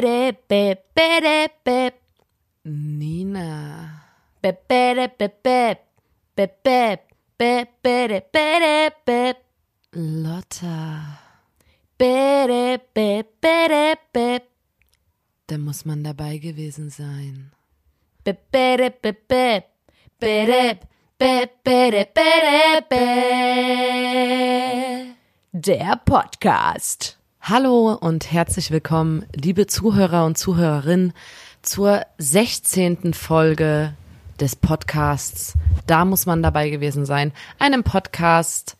bere, be, bere, be, Nina. be, bere, be, be, be, be, be, bere, bere, be, Lotta. bere, be, bere, be, Da muss man dabei gewesen sein. be, bere, be, be, bere, be, bere, bere, be. Der Podcast. Hallo und herzlich willkommen, liebe Zuhörer und Zuhörerinnen, zur 16. Folge des Podcasts. Da muss man dabei gewesen sein. Einem Podcast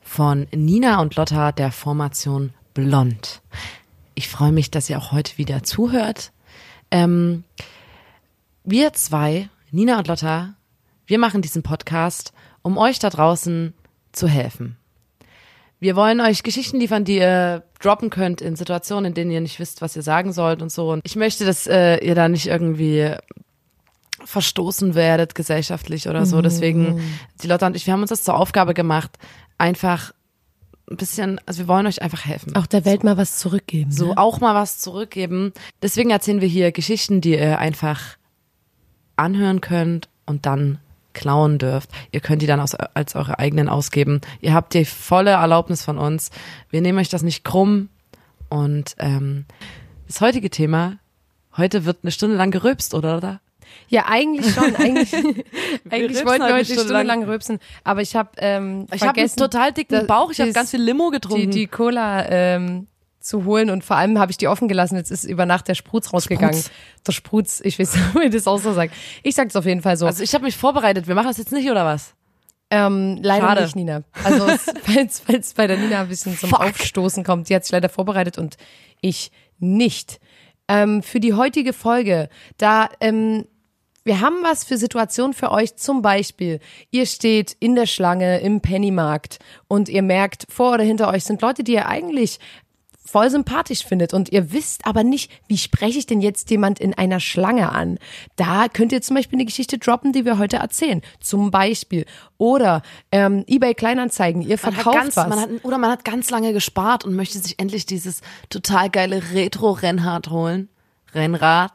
von Nina und Lotta der Formation Blond. Ich freue mich, dass ihr auch heute wieder zuhört. Ähm, wir zwei, Nina und Lotta, wir machen diesen Podcast, um euch da draußen zu helfen. Wir wollen euch Geschichten liefern, die ihr droppen könnt in Situationen, in denen ihr nicht wisst, was ihr sagen sollt und so. Und ich möchte, dass äh, ihr da nicht irgendwie verstoßen werdet gesellschaftlich oder so. Deswegen, die Lotta und ich, wir haben uns das zur Aufgabe gemacht, einfach ein bisschen, also wir wollen euch einfach helfen. Auch der Welt mal was zurückgeben. So ne? auch mal was zurückgeben. Deswegen erzählen wir hier Geschichten, die ihr einfach anhören könnt und dann klauen dürft. Ihr könnt die dann aus, als eure eigenen ausgeben. Ihr habt die volle Erlaubnis von uns. Wir nehmen euch das nicht krumm. Und ähm, das heutige Thema, heute wird eine Stunde lang gerülpst, oder? oder? Ja, eigentlich schon. Eigentlich, eigentlich wollten heute wir eine heute Stunde Stunde lang lang. rülpsen, aber ich habe ähm, Ich vergessen, total dicken Bauch. Ich habe ganz viel Limo die, getrunken. die Cola ähm, zu holen und vor allem habe ich die offen gelassen. Jetzt ist über Nacht der Sprutz rausgegangen. Sprutz. Der Sprutz, ich weiß nicht, wie das auch so sagt. Ich sag's auf jeden Fall so. also ich habe mich vorbereitet. Wir machen das jetzt nicht, oder was? ähm, leider schade. nicht, Nina. Also es- falls falls bei der Nina ein bisschen zum Fuck. Aufstoßen kommt, die hat sich leider vorbereitet und ich nicht. Ähm, für die heutige Folge, da ähm, wir haben was für Situationen für euch. Zum Beispiel, ihr steht in der Schlange im Pennymarkt und ihr merkt, vor oder hinter euch sind Leute, die ihr eigentlich voll sympathisch findet und ihr wisst aber nicht, wie spreche ich denn jetzt jemand in einer Schlange an? Da könnt ihr zum Beispiel eine Geschichte droppen, die wir heute erzählen. Zum Beispiel. Oder ähm, eBay Kleinanzeigen, ihr Man verkauft hat ganz, was. Man hat, oder man hat ganz lange gespart und möchte sich endlich dieses total geile Retro-Rennrad holen. Rennrad.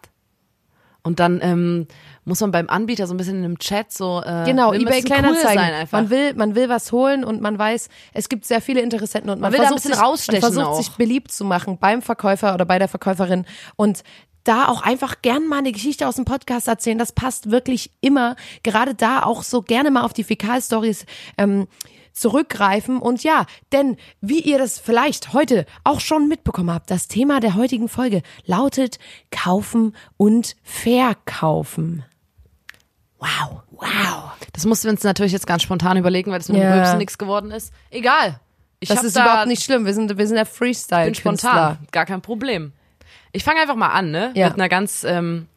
Und dann ähm, muss man beim Anbieter so ein bisschen in einem Chat so äh, Genau, eBay cool Kleinanzeigen. sein einfach. man will, man will was holen und man weiß, es gibt sehr viele Interessenten und man, Man will da ein versucht, bisschen man rausstechen versucht auch. sich beliebt zu machen beim Verkäufer oder bei der Verkäuferin und da auch einfach gern mal eine Geschichte aus dem Podcast erzählen. Das passt wirklich immer. Gerade da auch so gerne mal auf die Fäkalstories ähm, zurückgreifen. Und ja, denn wie ihr das vielleicht heute auch schon mitbekommen habt, das Thema der heutigen Folge lautet Kaufen und Verkaufen. Wow, wow. Das mussten wir uns natürlich jetzt ganz spontan überlegen, weil das mit Ja. dem Rülpsen nichts geworden ist. Egal. Ich Das ist da, überhaupt nicht schlimm. Wir sind, wir sind der Freestyle. bin spontan, gar kein Problem. Ich fange einfach mal an, ne? Ja. Mit einer ganz, ähm,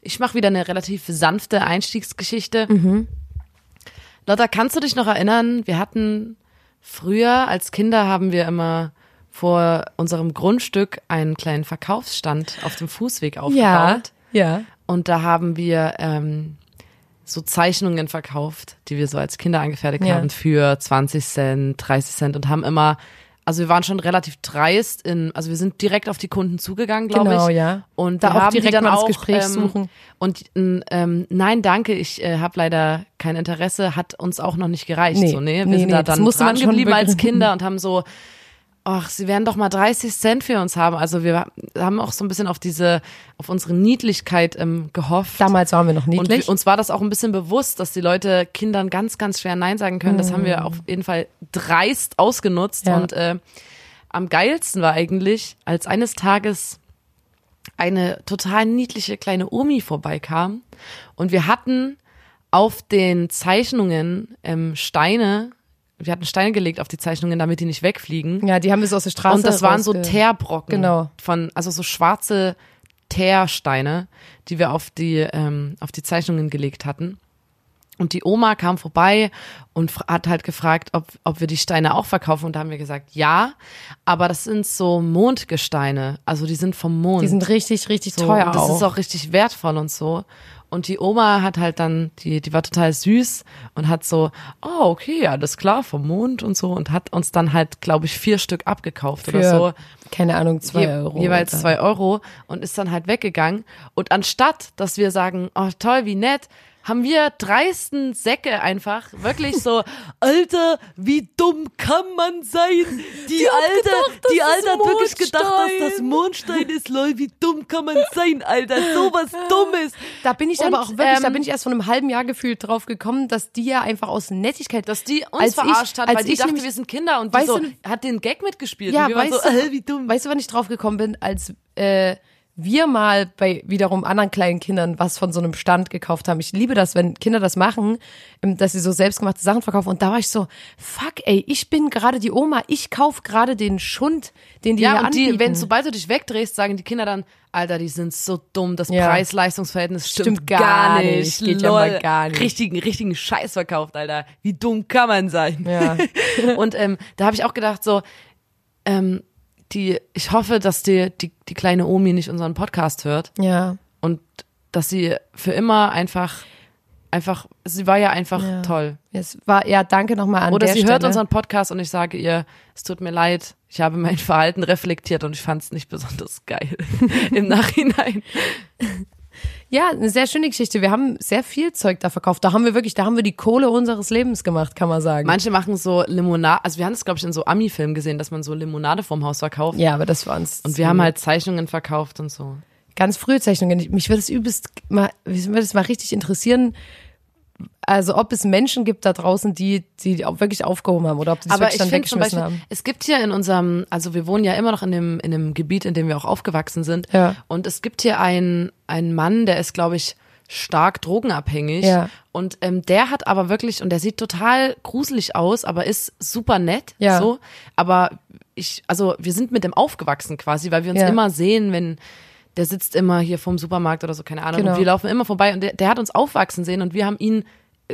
ich mache wieder eine relativ sanfte Einstiegsgeschichte. Mhm. Lotta, kannst du dich noch erinnern? Wir hatten früher als Kinder haben wir immer vor unserem Grundstück einen kleinen Verkaufsstand auf dem Fußweg Ja, aufgebaut. ja. Und da haben wir ähm, so Zeichnungen verkauft, die wir so als Kinder angefertigt Ja. haben für 20 Cent, 30 Cent und haben immer, also wir waren schon relativ dreist in, also wir sind direkt auf die Kunden zugegangen, glaube Genau, ich. ja. Und Da haben direkt die dann auch, Gespräch ähm, suchen. Und ähm, nein, danke, ich äh, habe leider kein Interesse, hat uns auch noch nicht gereicht. Nee, so, nee? Wir nee, sind nee, da dann dran schon geblieben als Kinder und haben so, ach, sie werden doch mal 30 Cent für uns haben. Also wir haben auch so ein bisschen auf diese, auf unsere Niedlichkeit ähm, gehofft. Damals waren wir noch Und niedlich. wir, uns war das auch ein bisschen bewusst, dass die Leute Kindern ganz, ganz schwer Nein sagen können. Das haben Mhm. wir auf jeden Fall dreist ausgenutzt. Ja. Und äh, am geilsten war eigentlich, als eines Tages eine total niedliche kleine Omi vorbeikam und wir hatten auf den Zeichnungen ähm, Steine, wir hatten Steine gelegt auf die Zeichnungen, damit die nicht wegfliegen. ja, die haben wir so aus der Straße Und das waren so Teerbrocken. Genau. Von, also so schwarze Teersteine, die wir auf die, ähm, auf die Zeichnungen gelegt hatten. Und die Oma kam vorbei und hat halt gefragt, ob, ob wir die Steine auch verkaufen. Und da haben wir gesagt, ja. Aber das sind so Mondgesteine. Also die sind vom Mond. Die sind richtig, richtig so, teuer und das auch. ist auch richtig wertvoll und so. Und die Oma hat halt dann, die, die war total süß und hat so, oh, okay, alles klar, vom Mond und so. Und hat uns dann halt, glaube ich, vier Stück abgekauft für, oder so. keine Ahnung, zwei Je, Euro. Jeweils oder- zwei Euro und ist dann halt weggegangen. Und anstatt, dass wir sagen, oh toll, wie nett, haben wir dreisten Säcke einfach wirklich so, Alter, wie dumm kann man sein? Die, Alte, gedacht, die Alte hat wirklich gedacht, dass das Mondstein. Ist, lol, wie dumm kann man sein, Alter? Sowas Dummes. Da bin ich Und, aber auch wirklich, da ähm, bin ich erst vor einem halben Jahr gefühlt drauf gekommen, dass die ja einfach aus Nettigkeit, Dass die uns Als ich- verarscht hat, als weil die ich dachte, nämlich- wir sind Kinder und die so, du- hat den Gag mitgespielt. ja, und wir waren weißt so, du, äh, wie dumm. weißt du, wann ich drauf gekommen bin, als äh, wir mal bei wiederum anderen kleinen Kindern was von so einem Stand gekauft haben. Ich liebe das, wenn Kinder das machen, ähm, dass sie so selbstgemachte Sachen verkaufen. Und da war ich so, fuck, ey, ich bin gerade die Oma, ich kauf gerade den Schund, den die Ja, hier und anbieten. die, wenn sobald du dich wegdrehst, sagen die Kinder dann, Alter, die sind so dumm, das Ja. Preis-Leistungsverhältnis stimmt, Stimmt gar nicht, geht ja mal gar nicht. Richtigen, richtigen Scheiß verkauft, Alter. Wie dumm kann man sein? Ja. und ähm, da habe ich auch gedacht, so, ähm, die, ich hoffe, dass die, die, die kleine Omi nicht unseren Podcast hört ja. und dass sie für immer einfach, einfach, sie war ja einfach Ja. toll. Es war, ja, danke nochmal an Oder der sie Stelle. hört unseren Podcast und ich sage ihr, es tut mir leid, ich habe mein Verhalten reflektiert und ich fand es nicht besonders geil im Nachhinein. Ja, eine sehr schöne Geschichte. Wir haben sehr viel Zeug da verkauft. Da haben wir wirklich, da haben wir die Kohle unseres Lebens gemacht, kann man sagen. Manche machen so Limonade, also wir haben es glaube ich in so Ami-Filmen gesehen, dass man so Limonade vom Haus verkauft. ja, aber das war uns. Und wir haben halt Zeichnungen verkauft und so. ganz frühe Zeichnungen. Mich würde es übelst mal, mich würde es mal richtig interessieren, also ob es Menschen gibt da draußen, die, die auch wirklich aufgehoben haben oder ob die Aber wirklich ich dann finde zum weggeschmissen Beispiel, haben. es gibt hier in unserem, also wir wohnen ja immer noch in dem, in dem Gebiet, in dem wir auch aufgewachsen sind. Ja. Und es gibt hier einen, einen Mann, der ist, glaube ich, stark drogenabhängig. Ja. Und ähm, der hat aber wirklich, und der sieht total gruselig aus, aber ist super nett. Ja. So. Aber ich, also wir sind mit dem aufgewachsen quasi, weil wir uns Ja. immer sehen, wenn der sitzt immer hier vorm Supermarkt oder so, keine Ahnung. Genau. Und wir laufen immer vorbei und der, der hat uns aufwachsen sehen und wir haben ihn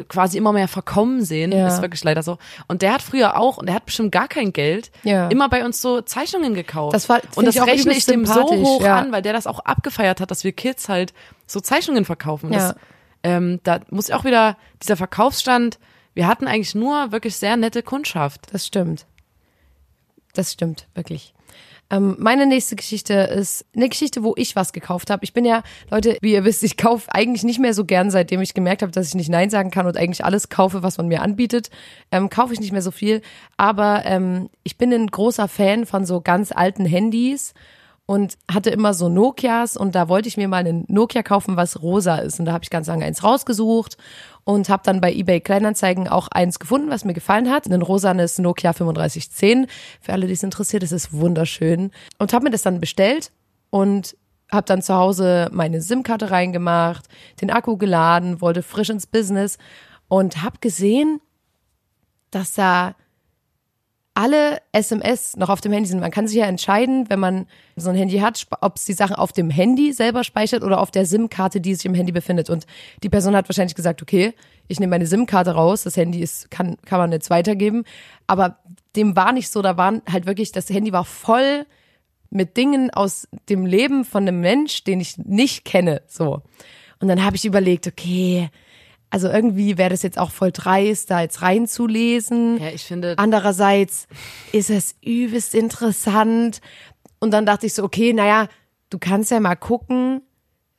quasi immer mehr verkommen sehen. Ja. Ist wirklich leider so. Und der hat früher auch, und der hat bestimmt gar kein Geld, Ja. immer bei uns so Zeichnungen gekauft. Das war- und das ich rechne ich dem so hoch ja. an, weil der das auch abgefeiert hat, dass wir Kids halt so Zeichnungen verkaufen. Das, ähm, da muss ich auch wieder, dieser Verkaufsstand, wir hatten eigentlich nur wirklich sehr nette Kundschaft. Das stimmt. Das stimmt, wirklich. Ähm, meine nächste Geschichte ist eine Geschichte, wo ich was gekauft habe. Ich bin ja, Leute, wie ihr wisst, ich kaufe eigentlich nicht mehr so gern, seitdem ich gemerkt habe, dass ich nicht Nein sagen kann und eigentlich alles kaufe, was man mir anbietet. Ähm, kaufe ich nicht mehr so viel. Aber ähm, ich bin ein großer Fan von so ganz alten Handys und hatte immer so Nokias und da wollte ich mir mal einen Nokia kaufen, was rosa ist. Und da habe ich ganz lange eins rausgesucht und habe dann bei eBay Kleinanzeigen auch eins gefunden, was mir gefallen hat. Ein rosanes Nokia 3510. Für alle, die es interessiert, das ist wunderschön. Und habe mir das dann bestellt und habe dann zu Hause meine SIM-Karte reingemacht, den Akku geladen, wollte frisch ins Business und habe gesehen, dass da alle SMS noch auf dem Handy sind. Man kann sich ja entscheiden, wenn man so ein Handy hat, ob es die Sachen auf dem Handy selber speichert oder auf der SIM-Karte, die sich im Handy befindet. Und die Person hat wahrscheinlich gesagt, okay, ich nehme meine SIM-Karte raus, das Handy ist, kann, kann man jetzt weitergeben. Aber dem war nicht so, da waren halt wirklich, das Handy war voll mit Dingen aus dem Leben von einem Mensch, den ich nicht kenne, so. Und dann habe ich überlegt, okay, also irgendwie wäre das jetzt auch voll dreist, da jetzt reinzulesen. Ja, ich finde, Andererseits ist es übelst interessant. Und dann dachte ich so, okay, naja, du kannst ja mal gucken,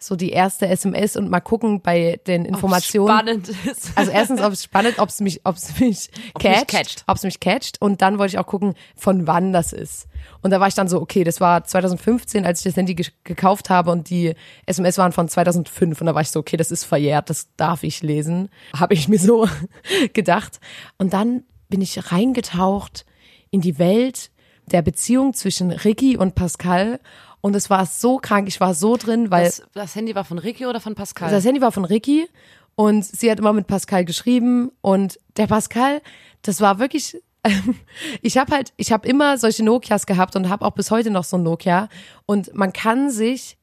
so die erste SMS und mal gucken bei den Informationen. spannend ist. Also erstens, ob es spannend, ob es mich, ob es mich Ob mich catcht, catcht. ob es mich catcht. Und dann wollte ich auch gucken, von wann das ist. Und da war ich dann so, okay, das war 2015, als ich das Handy ge gekauft habe und die SMS waren von 2005. Und da war ich so, okay, das ist verjährt, das darf ich lesen. Habe ich mir so gedacht. Und dann bin ich reingetaucht in die Welt der Beziehung zwischen Ricky und Pascal. Und es war so krank, ich war so drin, weil Das, das Handy war von Ricky oder von Pascal? das Handy war von Ricky und sie hat immer mit Pascal geschrieben und der Pascal, das war wirklich ich habe halt ich habe immer solche Nokias gehabt und habe auch bis heute noch so ein Nokia und man kann sich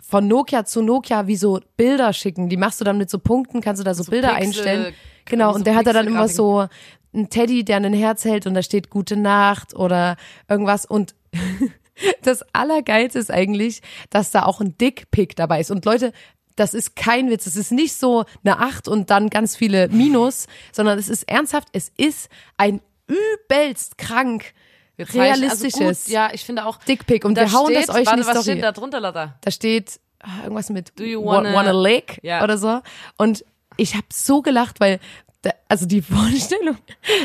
von Nokia zu Nokia wie so Bilder schicken. Die machst du dann mit so Punkten, kannst du da so, So Bilder Pixel- einstellen. Genau, so und der hat da dann immer so ein Teddy, der ein Herz hält und da steht Gute Nacht oder irgendwas. Und das Allergeilste ist eigentlich, dass da auch ein Dickpick dabei ist. Und Leute, das ist kein Witz. Es ist nicht so eine Acht und dann ganz viele Minus, sondern es ist ernsthaft, es ist ein übelst krank zeichnen- realistisches Also gut, ja, ich finde auch. Dickpick. Und wir hauen steht, das euch warte, die was Story. steht da drunter, Lotta? Da steht ah, irgendwas mit Do you wa- wanna- wanna lick Ja. oder so. Und ich habe so gelacht, weil also die Vorstellung,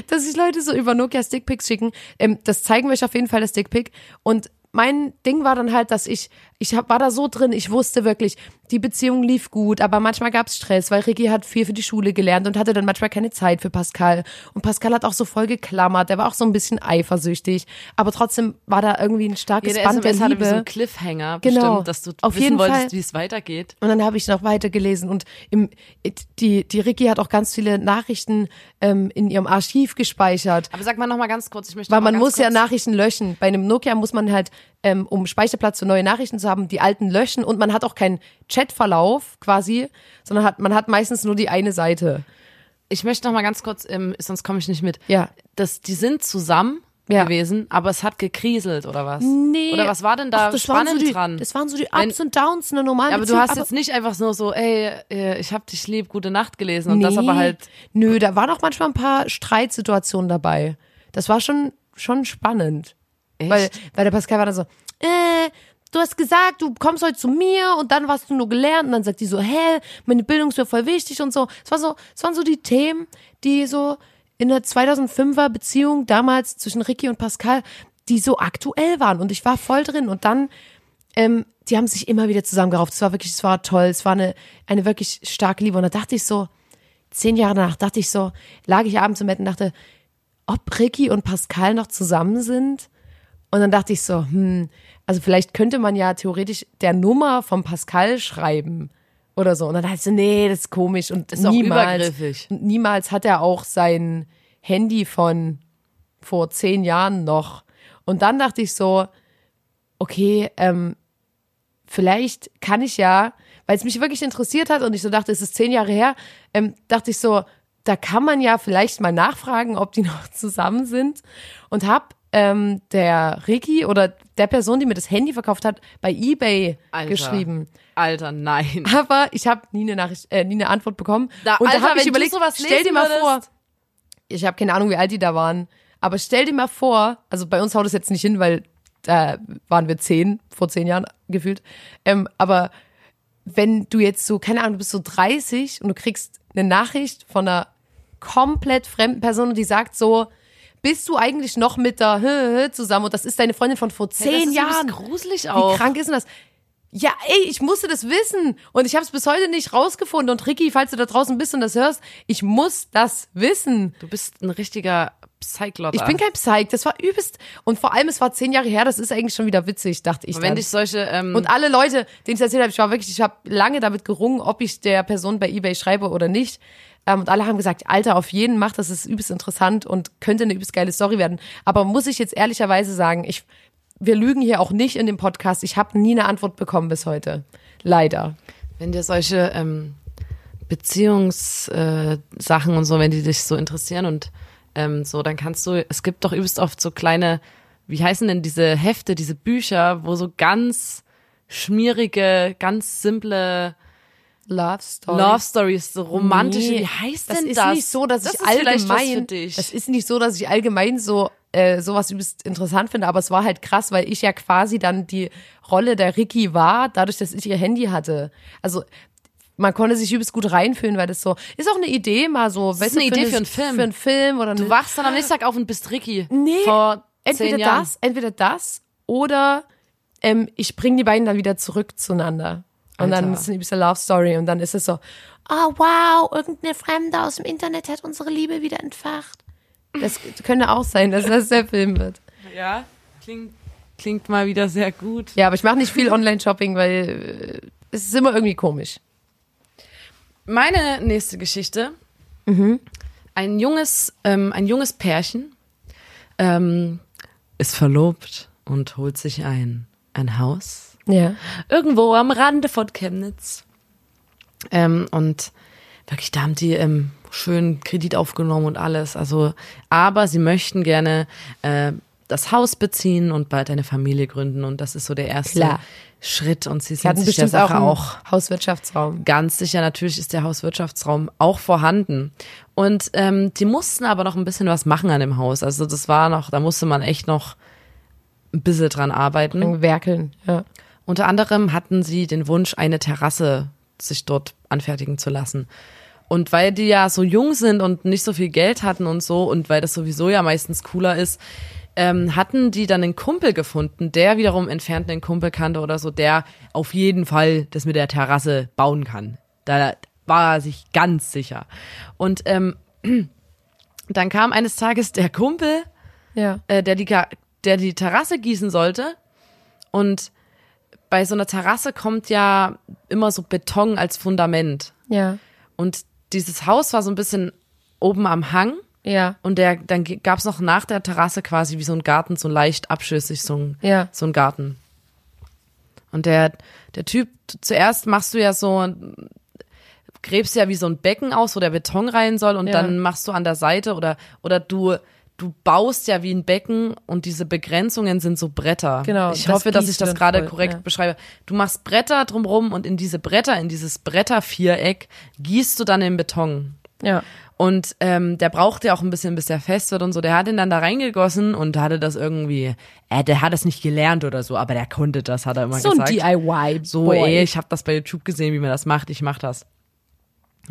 dass sich Leute so über Nokia Stickpics schicken, ähm, das zeigen wir euch auf jeden Fall das Stickpic. Und mein Ding war dann halt, dass ich, ich hab, war da so drin, ich wusste wirklich, die Beziehung lief gut, aber manchmal gab's Stress, weil Ricky hat viel für die Schule gelernt und hatte dann manchmal keine Zeit für Pascal. Und Pascal hat auch so voll geklammert, der war auch so ein bisschen eifersüchtig, aber trotzdem war da irgendwie ein starkes Jede Band der SMS hatte Liebe. wie so einen Cliffhanger, Genau. bestimmt, dass du Auf wissen jeden wolltest, wie es weitergeht. Und dann habe ich noch weitergelesen und im, die, die Ricky hat auch ganz viele Nachrichten ähm, in ihrem Archiv gespeichert. Aber sag mal noch mal ganz kurz, ich möchte Weil man muss ja Nachrichten löschen. Bei einem Nokia muss man halt, ähm, um Speicherplatz für neue Nachrichten zu haben, die alten löschen und man hat auch keinen Chatverlauf quasi, sondern hat, man hat meistens nur die eine Seite. Ich möchte noch mal ganz kurz, ähm, sonst komme ich nicht mit. Ja. Das, die sind zusammen Ja. gewesen, aber es hat gekriselt oder was? Nee. Oder was war denn da Ach, das waren spannend so die, dran? Das waren so die Wenn- Ups und Downs einer normalen ja, aber du Beziehung, hast jetzt nicht einfach nur so, ey, äh, ich hab dich lieb, gute Nacht gelesen und das Nee. aber halt. Nö, da waren auch manchmal ein paar Streitsituationen dabei. Das war schon, schon spannend. Echt? Weil, weil der Pascal war dann so, äh, du hast gesagt, du kommst heute zu mir und dann warst du nur gelernt und dann sagt die so, hä, meine Bildung ist mir voll wichtig und so. Es war so, es waren so die Themen, die so in der 2005er Beziehung damals zwischen Ricky und Pascal, die so aktuell waren und ich war voll drin und dann ähm, die haben sich immer wieder zusammengerauft. Es war wirklich, es war toll. Es war eine, eine wirklich starke Liebe. Und da dachte ich so, zehn Jahre danach, dachte ich so, lag ich abends im Bett und dachte, ob Ricky und Pascal noch zusammen sind. Und dann dachte ich so, hm, also vielleicht könnte man ja theoretisch der Nummer von Pascal schreiben oder so. Und dann dachte ich so, nee, das ist komisch und Ist auch niemals, niemals hat er auch sein Handy von vor zehn Jahren noch. Und dann dachte ich so, okay, ähm, vielleicht kann ich ja, weil es mich wirklich interessiert hat und ich so dachte, es ist zehn Jahre her, ähm, dachte ich so, da kann man ja vielleicht mal nachfragen, ob die noch zusammen sind und hab ähm, der Ricky oder der Person, die mir das Handy verkauft hat, bei eBay Alter. geschrieben. Alter, nein. Aber ich habe nie eine Nachricht, äh, nie eine Antwort bekommen. Da, und Alter, da habe ich überlegt, sowas stell dir mal würdest. vor, ich habe keine Ahnung, wie alt die da waren, aber stell dir mal vor, also bei uns haut es jetzt nicht hin, weil da waren wir zehn, vor zehn Jahren gefühlt, ähm, aber wenn du jetzt so, keine Ahnung, du bist so 30 und du kriegst eine Nachricht von einer komplett fremden Person und die sagt so, bist du eigentlich noch mit der Hö zusammen und das ist deine Freundin von vor zehn das ist Jahren. übelst gruselig Wie auch. krank ist denn das? Ja, ey, ich musste das wissen und ich habe es bis heute nicht rausgefunden. Und Ricky, falls du da draußen bist und das hörst, ich muss das wissen. Du bist ein richtiger Psychlotter. Ich bin kein Psych, das war übelst. Und vor allem, es war zehn Jahre her, das ist eigentlich schon wieder witzig, dachte ich Wenn dann. dich solche, ähm, Und alle Leute, denen ich erzählt habe, ich war wirklich, ich habe lange damit gerungen, ob ich der Person bei eBay schreibe oder nicht. Ähm, und alle haben gesagt, Alter, auf jeden macht, das ist übelst interessant und könnte eine übelst geile Story werden. Aber muss ich jetzt ehrlicherweise sagen, ich, wir lügen hier auch nicht in dem Podcast. Ich habe nie eine Antwort bekommen bis heute. Leider. wenn dir solche ähm, Beziehungssachen äh, und so, wenn die dich so interessieren und ähm, so, dann kannst du, es gibt doch übelst oft so kleine, wie heißen denn diese Hefte, diese Bücher, wo so ganz schmierige, ganz simple Love Story. Love Stories, so romantische, Nee, wie heißt das denn ist das? nicht so, dass das ich ist allgemein, das ist nicht so, dass ich allgemein so äh, sowas übelst interessant finde, aber es war halt krass, weil ich ja quasi dann die Rolle der Ricky war, dadurch, dass ich ihr Handy hatte. Also man konnte sich übelst gut reinfühlen, weil das so ist auch eine Idee mal so. Das ist eine Idee für einen Film. Für einen Film oder du eine, wachst dann am nächsten Tag auf und bist Ricky. Nee, Vor entweder das, entweder das oder ähm, ich bringe die beiden dann wieder zurück zueinander. Und dann Alter. ist es eine übelste Love Story und dann ist es so, oh wow, irgendeine Fremde aus dem Internet hat unsere Liebe wieder entfacht. Das könnte auch sein, dass das der Film wird. Ja, klingt, klingt mal wieder sehr gut. Ja, aber ich mache nicht viel Online-Shopping, weil äh, es ist immer irgendwie komisch. Meine nächste Geschichte. Ein junges, ähm, ein junges Pärchen ähm, ist verlobt und holt sich ein, ein Haus Ja. Irgendwo am Rande von Chemnitz. Ähm, und wirklich, da haben die ähm, schön Kredit aufgenommen und alles. Also, aber sie möchten gerne äh, das Haus beziehen und bald eine Familie gründen. Und das ist so der erste Klar. Schritt. Und sie sind sich der auch Sache einen auch Hauswirtschaftsraum. ganz sicher, natürlich ist der Hauswirtschaftsraum auch vorhanden. Und ähm, die mussten aber noch ein bisschen was machen an dem Haus. Also das war noch, da musste man echt noch ein bisschen dran arbeiten. Werkeln, ja. Unter anderem hatten sie den Wunsch, eine Terrasse sich dort anfertigen zu lassen. Und weil die ja so jung sind und nicht so viel Geld hatten und so, und weil das sowieso ja meistens cooler ist, ähm, hatten die dann einen Kumpel gefunden, der wiederum entfernt einen Kumpel kannte oder so, der auf jeden Fall das mit der Terrasse bauen kann. Da war er sich ganz sicher. Und ähm, dann kam eines Tages der Kumpel, Ja. äh, der, die, der die Terrasse gießen sollte. Und bei so einer Terrasse kommt ja immer so Beton als Fundament. Ja. Und dieses Haus war so ein bisschen oben am Hang. Ja. Und der, dann gab es noch nach der Terrasse quasi wie so ein Garten, so leicht abschüssig, so ein, Ja. so ein Garten. Und der, der Typ, zuerst machst du ja so, gräbst ja wie so ein Becken aus, wo der Beton rein soll und Ja. dann machst du an der Seite oder, oder du, du baust ja wie ein Becken und diese Begrenzungen sind so Bretter. Genau, Ich das hoffe, dass ich das gerade korrekt ja. beschreibe. Du machst Bretter drumrum und in diese Bretter, in dieses Bretterviereck gießt du dann den Beton. Ja. Und ähm, der braucht ja auch ein bisschen, bis der fest wird und so. Der hat ihn dann da reingegossen und hatte das irgendwie, äh, der hat es nicht gelernt oder so, aber der konnte das, hat er immer So ein gesagt. DIY. So, Boy. ey, ich habe das bei YouTube gesehen, wie man das macht, ich mach das.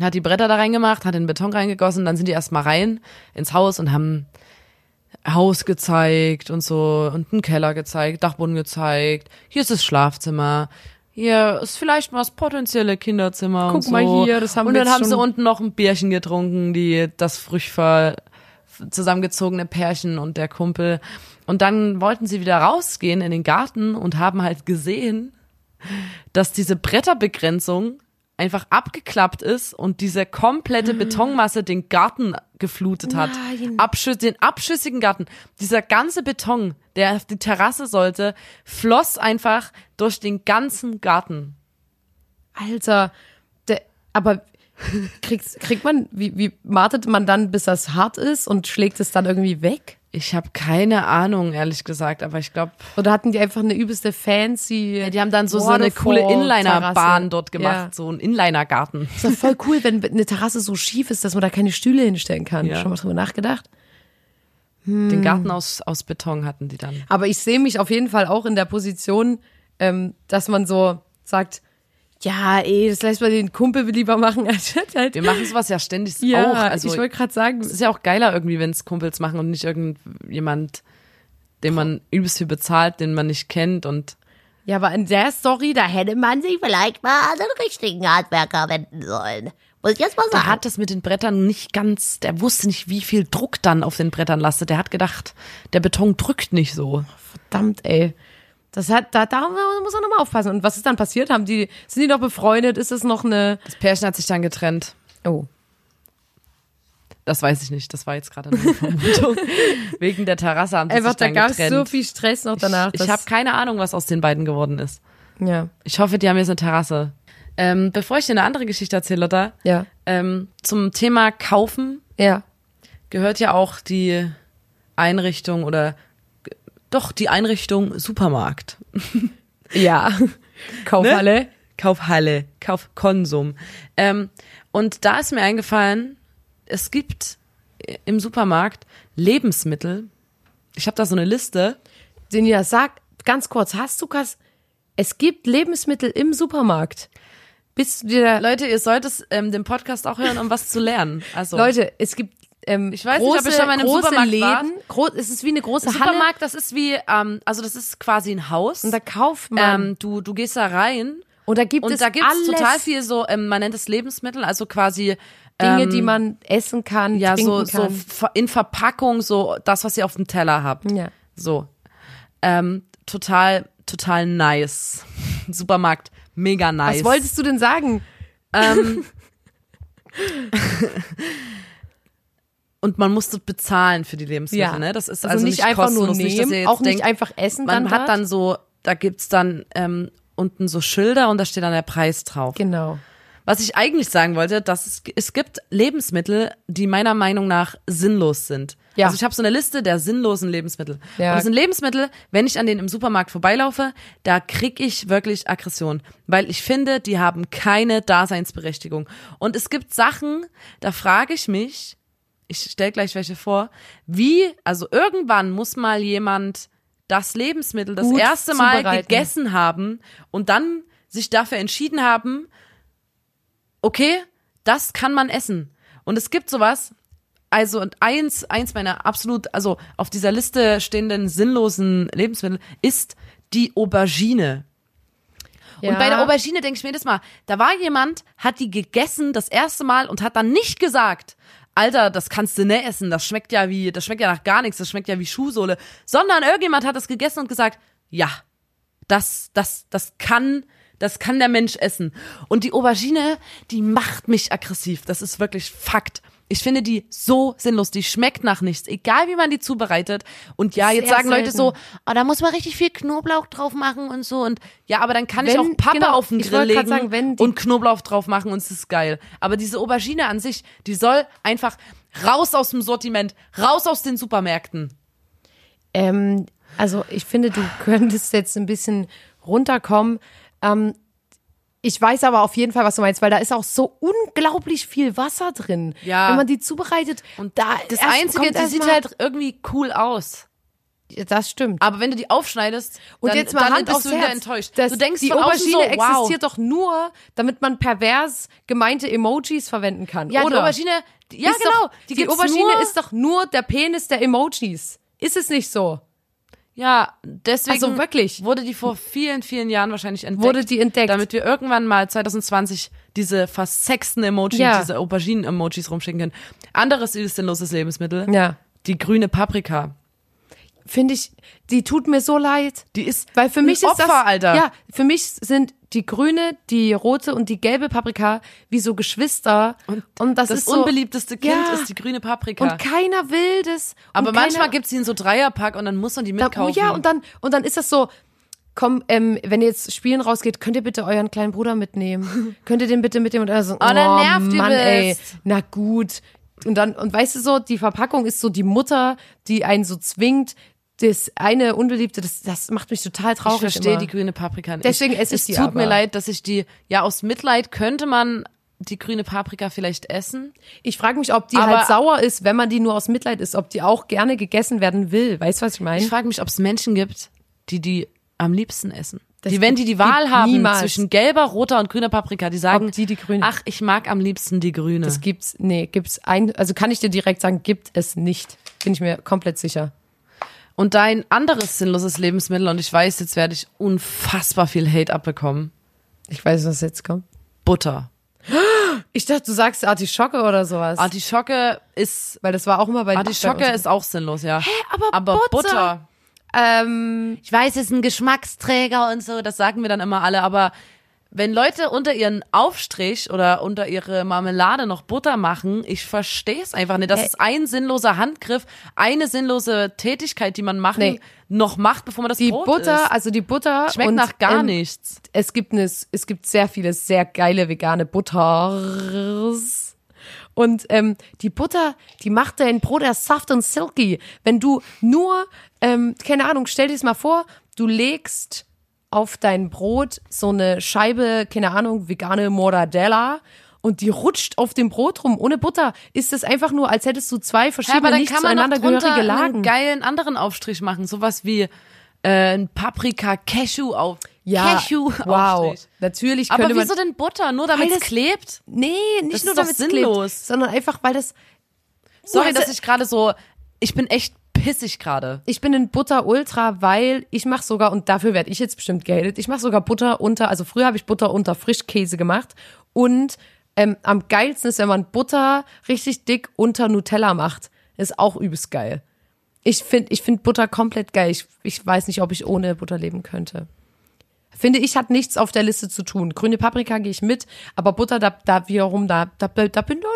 Hat die Bretter da reingemacht, hat den Beton reingegossen, dann sind die erstmal rein ins Haus und haben Haus gezeigt und so und einen Keller gezeigt, Dachboden gezeigt. Hier ist das Schlafzimmer. Hier ist vielleicht mal das potenzielle Kinderzimmer Guck und so. mal hier, das haben und wir dann jetzt haben sie unten noch ein Bierchen getrunken, die das frisch ver zusammengezogene Pärchen und der Kumpel. Und dann wollten sie wieder rausgehen in den Garten und haben halt gesehen, dass diese Bretterbegrenzung einfach abgeklappt ist und diese komplette Betonmasse den Garten geflutet hat. Nein. Abschüss, den abschüssigen Garten. Dieser ganze Beton, der auf die Terrasse sollte, floss einfach durch den ganzen Garten. Alter, der, aber kriegt, kriegt man, wie, wie wartet man dann, bis das hart ist und schlägt es dann irgendwie weg? Ich habe keine Ahnung, ehrlich gesagt, aber ich glaube, Oder hatten die einfach eine übelste fancy. die haben dann so, so eine coole? Inliner-Bahn dort gemacht, Ja. so ein Inliner-Garten. Ist doch voll cool, wenn eine Terrasse so schief ist, dass man da keine Stühle hinstellen kann. Ja. Schon mal drüber nachgedacht? Den Garten aus, aus Beton hatten die dann. Aber ich sehe mich auf jeden Fall auch in der Position, ähm, dass man so sagt, ja, ey, das lässt man den Kumpel lieber machen, als halt. Wir machen sowas ja ständig ja, auch. Also ich wollte gerade sagen, es ist ja auch geiler irgendwie, wenn es Kumpels machen und nicht irgendjemand, den man übelst viel bezahlt, den man nicht kennt und ja, aber in der Story, da hätte man sich vielleicht mal an den richtigen Handwerker wenden sollen. Muss ich jetzt mal der sagen. hat das mit den Brettern nicht ganz, der wusste nicht, wie viel Druck dann auf den Brettern lastet. Der hat gedacht, der Beton drückt nicht so. verdammt, ey. Das hat, da, da muss man nochmal aufpassen. Und was ist dann passiert? Haben die, sind die noch befreundet? Ist es noch eine, Das Pärchen hat sich dann getrennt. oh. Das weiß ich nicht, das war jetzt gerade eine Vermutung. Wegen der Terrasse haben die Einfach, sich da dann gab es so viel Stress noch danach. ich ich habe keine Ahnung, was aus den beiden geworden ist. ja, Ich hoffe, die haben jetzt eine Terrasse. Ähm, bevor ich dir eine andere Geschichte erzähle, Lotta, ja, ähm, zum Thema Kaufen ja. gehört ja auch die Einrichtung oder doch die Einrichtung Supermarkt. Ja. Kaufhalle. Kaufhalle, Kaufkonsum. Ähm, und da ist mir eingefallen, es gibt im Supermarkt Lebensmittel. Ich habe da so eine Liste. Senja, sag ganz kurz, hast du was? Es gibt Lebensmittel im Supermarkt. Bist du dir, Leute, ihr solltet ähm, den Podcast auch hören, um was zu lernen. Also Leute, es gibt ähm, Ich weiß nicht, ob große, ihr schon mal in einem große Supermarkt Läden. wart. Gro es ist wie eine große Halle. Supermarkt, das ist wie, ähm, also das ist quasi ein Haus. Und da kauft man. ähm, du, du gehst da rein und da gibt und es da gibt's alles total viel so, ähm, man nennt es Lebensmittel, also quasi Dinge, ähm, die man essen kann, ja so so kann. ver- in Verpackung so das, was ihr auf dem Teller habt. Ja. So, ähm, total total nice. Supermarkt, mega nice. Was wolltest du denn sagen? Ähm, und man musste bezahlen für die Lebensmittel, Ja. ne? Das ist Also also, nicht einfach nur kostenlos, nicht, dass nehmen, jetzt auch nicht denkt, einfach essen Man dann hat dann so, da gibt's dann ähm, unten so Schilder und da steht dann der Preis drauf. Genau. Was ich eigentlich sagen wollte, dass es, es gibt Lebensmittel, die meiner Meinung nach sinnlos sind. Ja. Also ich habe so eine Liste der sinnlosen Lebensmittel. Ja. Und das sind Lebensmittel, wenn ich an denen im Supermarkt vorbeilaufe, da krieg ich wirklich Aggression, weil ich finde, die haben keine Daseinsberechtigung. Und es gibt Sachen, da frage ich mich, ich stell gleich welche vor, wie, also irgendwann muss mal jemand das Lebensmittel das Gut erste Mal gegessen haben und dann sich dafür entschieden haben, okay, das kann man essen. Und es gibt sowas, also und eins, eins meiner absolut, also auf dieser Liste stehenden sinnlosen Lebensmittel ist die Aubergine. Und bei der Aubergine denke ich mir jedes Mal, da war jemand, hat die gegessen das erste Mal und hat dann nicht gesagt, Alter, das kannst du nicht essen, das schmeckt ja wie, das schmeckt ja nach gar nichts, das schmeckt ja wie Schuhsohle, sondern irgendjemand hat das gegessen und gesagt, ja, das, das, das kann, das kann der Mensch essen. Und die Aubergine, die macht mich aggressiv. Das ist wirklich Fakt. Ich finde die so sinnlos. Die schmeckt nach nichts, egal wie man die zubereitet. Und ja, jetzt Sehr sagen Leute selten. so, oh, da muss man richtig viel Knoblauch drauf machen und so. Und ja, aber dann kann ich Wenn- auch Pappe genau, auf den ich Grill legen sagen, und Knoblauch drauf machen und es ist geil. Aber diese Aubergine an sich, die soll einfach raus aus dem Sortiment, raus aus den Supermärkten. Ähm, also ich finde, du könntest jetzt ein bisschen runterkommen. Ähm, ich weiß aber auf jeden Fall, was du meinst, weil da ist auch so unglaublich viel Wasser drin. Ja. Wenn man die zubereitet und da Das Einzige, die sieht halt irgendwie cool aus. das stimmt. Aber wenn du die aufschneidest, Und dann, jetzt mal dann Hand bist aufs du wieder Herz. enttäuscht. Das, du denkst die Aubergine so, wow. existiert doch nur, damit man pervers gemeinte Emojis verwenden kann. Ja, oder? die Aubergine, die, ja genau. Doch, die, gibt's Aubergine ist doch nur der Penis der Emojis. Ist es nicht so? Ja, deswegen Also wirklich. wurde die vor vielen, vielen Jahren wahrscheinlich entdeckt. Wurde die entdeckt. Damit wir irgendwann mal 2020 diese versexten Emojis, Ja. diese Auberginen-Emojis rumschicken können. Anderes sinnloses Lebensmittel. Ja. Die grüne Paprika. Finde ich, die tut mir so leid. Die ist Weil für mich ist Opfer, das, Alter. ja, für mich sind die grüne, die rote und die gelbe Paprika wie so Geschwister. Und, das, Das ist so, unbeliebteste Kind Ja. ist die grüne Paprika. Und keiner will das. Aber und manchmal gibt's die in so Dreierpack und dann muss man die da, oh mitkaufen. ja, und dann, und dann ist das so, komm, ähm, wenn ihr jetzt spielen rausgeht, könnt ihr bitte euren kleinen Bruder mitnehmen? könnt ihr den bitte mitnehmen? Und er so, oh, dann nervt Mann, ey, na gut. Und dann, und weißt du so, die Verpackung ist so die Mutter, die einen so zwingt, das eine Unbeliebte, das, das macht mich total traurig. Ich verstehe immer. die grüne Paprika nicht. Deswegen esse ich es die tut aber. mir leid, dass ich die, ja, aus Mitleid könnte man die grüne Paprika vielleicht essen. Ich frage mich, ob die Aber- halt sauer ist, wenn man die nur aus Mitleid isst, ob die auch gerne gegessen werden will. Weißt du, was ich meine? Ich frage mich, ob es Menschen gibt, die die am liebsten essen. Das die, wenn die die Wahl haben niemals. zwischen gelber, roter und grüner Paprika, die sagen, Ob die die grüne- ach, ich mag am liebsten die grüne. Das gibt's, nee, gibt's ein, also kann ich dir direkt sagen, gibt es nicht. Bin ich mir komplett sicher. Und dein anderes sinnloses Lebensmittel, und ich weiß, jetzt werde ich unfassbar viel Hate abbekommen. Ich weiß, was jetzt kommt. Butter. Ich dachte, du sagst Artischocke oder sowas. Artischocke ist, weil das war auch immer bei Artischocke ist auch sinnlos, ja. Hä, aber aber Butter? Butter. Ähm, Ich weiß, es ist ein Geschmacksträger und so, das sagen wir dann immer alle, aber wenn Leute unter ihren Aufstrich oder unter ihre Marmelade noch Butter machen, ich verstehe es einfach nicht. Das Hä? ist ein sinnloser Handgriff, eine sinnlose Tätigkeit, die man machen, Nee. noch macht, bevor man das die Brot Butter, isst. also die Butter Schmeckt und, nach gar ähm, nichts. Es gibt eine, es gibt sehr viele sehr geile vegane Butters. Und ähm, die Butter, die macht dein Brot erst soft und silky. Wenn du nur, ähm, keine Ahnung, stell dir das mal vor, du legst auf dein Brot so eine Scheibe, keine Ahnung, vegane Mortadella und die rutscht auf dem Brot rum ohne Butter. Ist es einfach nur, als hättest du zwei Ja, verschiedene aber dann nicht zueinander gehörige einen Lagen. geilen anderen Aufstrich machen, sowas wie äh, ein Paprika Cashew auf Ja, Cashew wow. Natürlich Aber könnte man wieso denn Butter? Nur damit es das- klebt? Nee, nicht Das nur damit es sinnlos. klebt, sondern einfach, weil das. Sorry, Also- dass ich gerade so ich bin echt pissig gerade. Ich bin in Butter Ultra, weil ich mache sogar, und dafür werde ich jetzt bestimmt gehatet, ich mache sogar Butter unter, also früher habe ich Butter unter Frischkäse gemacht und ähm, am geilsten ist, wenn man Butter richtig dick unter Nutella macht. Ist auch übelst geil. Ich finde ich find Butter komplett geil. Ich, ich weiß nicht, ob ich ohne Butter leben könnte. Finde ich, hat nichts auf der Liste zu tun. Grüne Paprika gehe ich mit, aber Butter, da, da wiederum, da, da, da bin, da, da, da,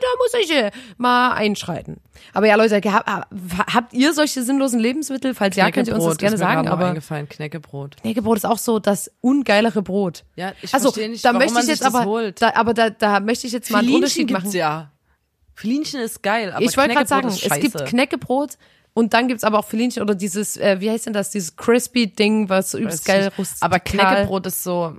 da muss ich äh, mal einschreiten. Aber ja, Leute, hab, habt ihr solche sinnlosen Lebensmittel? Falls ja, könnt ihr uns das gerne sagen. Aber eingefallen, Knäckebrot. Knäckebrot ist auch so das ungeilere Brot. Ja, ich also, verstehe nicht, da möchte ich jetzt aber. Da, aber da, da möchte ich jetzt mal einen Unterschied machen. ja. Filinchen ist geil, aber ich wollte gerade sagen, es gibt. Knäckebrot und dann gibt's aber auch Filinchen oder dieses, äh, wie heißt denn das, dieses Crispy-Ding, was so übelst geil rustikal, Aber Knäckebrot ist so,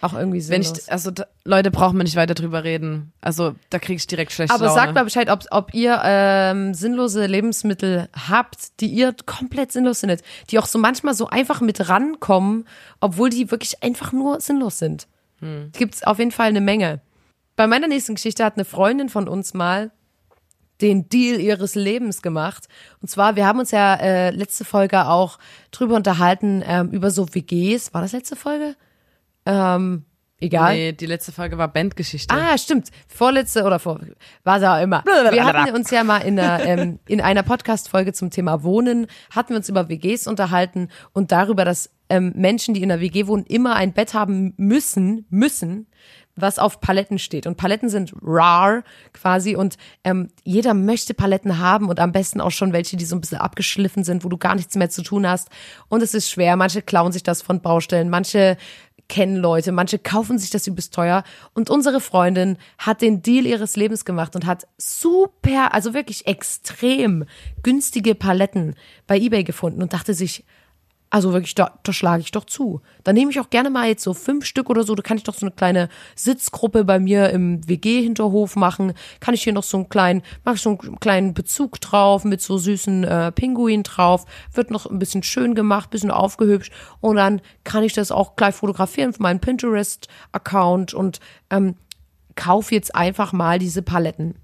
auch irgendwie wenn sinnlos. ich, also da, Leute brauchen wir nicht weiter drüber reden. Also da kriege ich direkt schlechte Aber Laune. sagt mal Bescheid, ob, ob ihr ähm, sinnlose Lebensmittel habt, die ihr komplett sinnlos findet, die auch so manchmal so einfach mit rankommen, obwohl die wirklich einfach nur sinnlos sind. Hm. Gibt's auf jeden Fall eine Menge. Bei meiner nächsten Geschichte hat eine Freundin von uns mal den Deal ihres Lebens gemacht. Und zwar, wir haben uns ja äh, letzte Folge auch drüber unterhalten, ähm, über so WGs. War das letzte Folge? Ähm, egal. Nee, die letzte Folge war Bandgeschichte. Ah, stimmt. Vorletzte oder vor, was auch immer. Wir hatten uns ja mal in einer, ähm, in einer Podcast-Folge zum Thema Wohnen, hatten wir uns über WGs unterhalten und darüber, dass ähm, Menschen, die in einer WG wohnen, immer ein Bett haben müssen, müssen, was auf Paletten steht. Und Paletten sind rar quasi und ähm, jeder möchte Paletten haben und am besten auch schon welche, die so ein bisschen abgeschliffen sind, wo du gar nichts mehr zu tun hast. Und es ist schwer. Manche klauen sich das von Baustellen, manche kennen Leute, manche kaufen sich das übelst teuer. Und unsere Freundin hat den Deal ihres Lebens gemacht und hat super, also wirklich extrem günstige Paletten bei eBay gefunden und dachte sich, also wirklich, da, da schlage ich doch zu. Da nehme ich auch gerne mal jetzt so fünf Stück oder so. Da kann ich doch so eine kleine Sitzgruppe bei mir im WG-Hinterhof machen. Kann ich hier noch so einen kleinen, mache ich so einen kleinen Bezug drauf mit so süßen äh, Pinguin drauf. Wird noch ein bisschen schön gemacht, bisschen aufgehübscht. Und dann kann ich das auch gleich fotografieren für meinen Pinterest-Account und ähm, kauf jetzt einfach mal diese Paletten.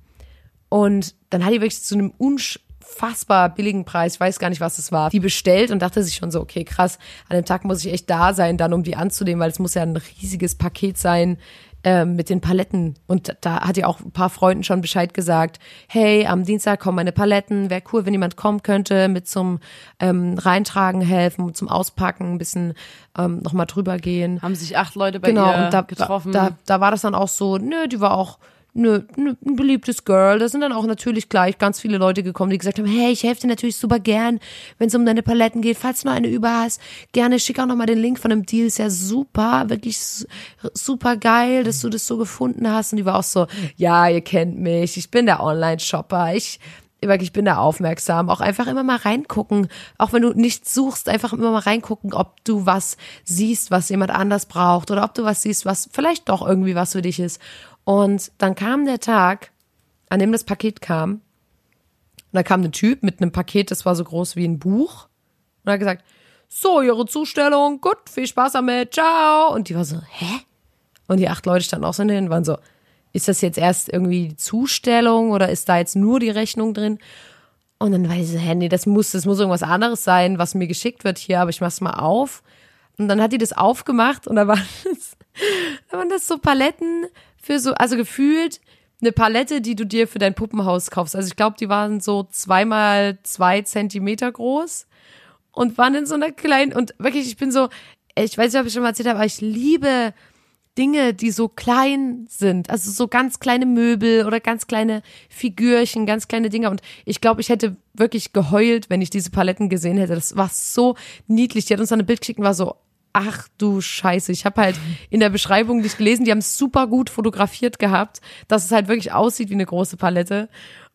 Und dann hat die wirklich zu einem unfassbar billigen Preis, ich weiß gar nicht, was es war, die bestellt und dachte sich schon so, okay, krass, an dem Tag muss ich echt da sein, dann um die anzunehmen, weil es muss ja ein riesiges Paket sein ähm, mit den Paletten. Und da hat ja auch ein paar Freunden schon Bescheid gesagt, hey, am Dienstag kommen meine Paletten, wäre cool, wenn jemand kommen könnte, mit zum ähm, Reintragen helfen, zum Auspacken, ein bisschen ähm, nochmal drüber gehen Haben sich acht Leute bei genau, ihr und da, getroffen. Da, da war das dann auch so, nö, die war auch nö, nö, ein beliebtes Girl. Da sind dann auch natürlich gleich ganz viele Leute gekommen, die gesagt haben, hey, ich helfe dir natürlich super gern, wenn es um deine Paletten geht. Falls du noch eine über hast, gerne schick auch noch mal den Link von dem Deal. Ist ja super, wirklich su- super geil, dass du das so gefunden hast. Und die war auch so, ja, ihr kennt mich, ich bin der Online-Shopper, ich ich bin da aufmerksam. Auch einfach immer mal reingucken. Auch wenn du nichts suchst, einfach immer mal reingucken, ob du was siehst, was jemand anders braucht oder ob du was siehst, was vielleicht doch irgendwie was für dich ist. Und dann kam der Tag, an dem das Paket kam. Und da kam ein Typ mit einem Paket, das war so groß wie ein Buch. Und er hat gesagt, so, Ihre Zustellung, gut, viel Spaß damit, ciao. Und die war so, hä? Und die acht Leute standen auch so hin und waren so, ist das jetzt erst irgendwie die Zustellung oder ist da jetzt nur die Rechnung drin? Und dann war ich so, hä, nee, das muss, das muss irgendwas anderes sein, was mir geschickt wird hier, aber ich mach's mal auf. Und dann hat die das aufgemacht und da waren das, da waren das so Paletten für so, also gefühlt eine Palette, die du dir für dein Puppenhaus kaufst. Also ich glaube, die waren so zweimal zwei Zentimeter groß und waren in so einer kleinen, und wirklich, ich bin so, ich weiß nicht, ob ich schon mal erzählt habe, aber ich liebe Dinge, die so klein sind. Also so ganz kleine Möbel oder ganz kleine Figürchen, ganz kleine Dinge. Und ich glaube, ich hätte wirklich geheult, wenn ich diese Paletten gesehen hätte. Das war so niedlich. Die hat uns dann ein Bild geschickt und war so, ach du Scheiße. Ich habe halt in der Beschreibung nicht gelesen, die haben es super gut fotografiert gehabt, dass es halt wirklich aussieht wie eine große Palette.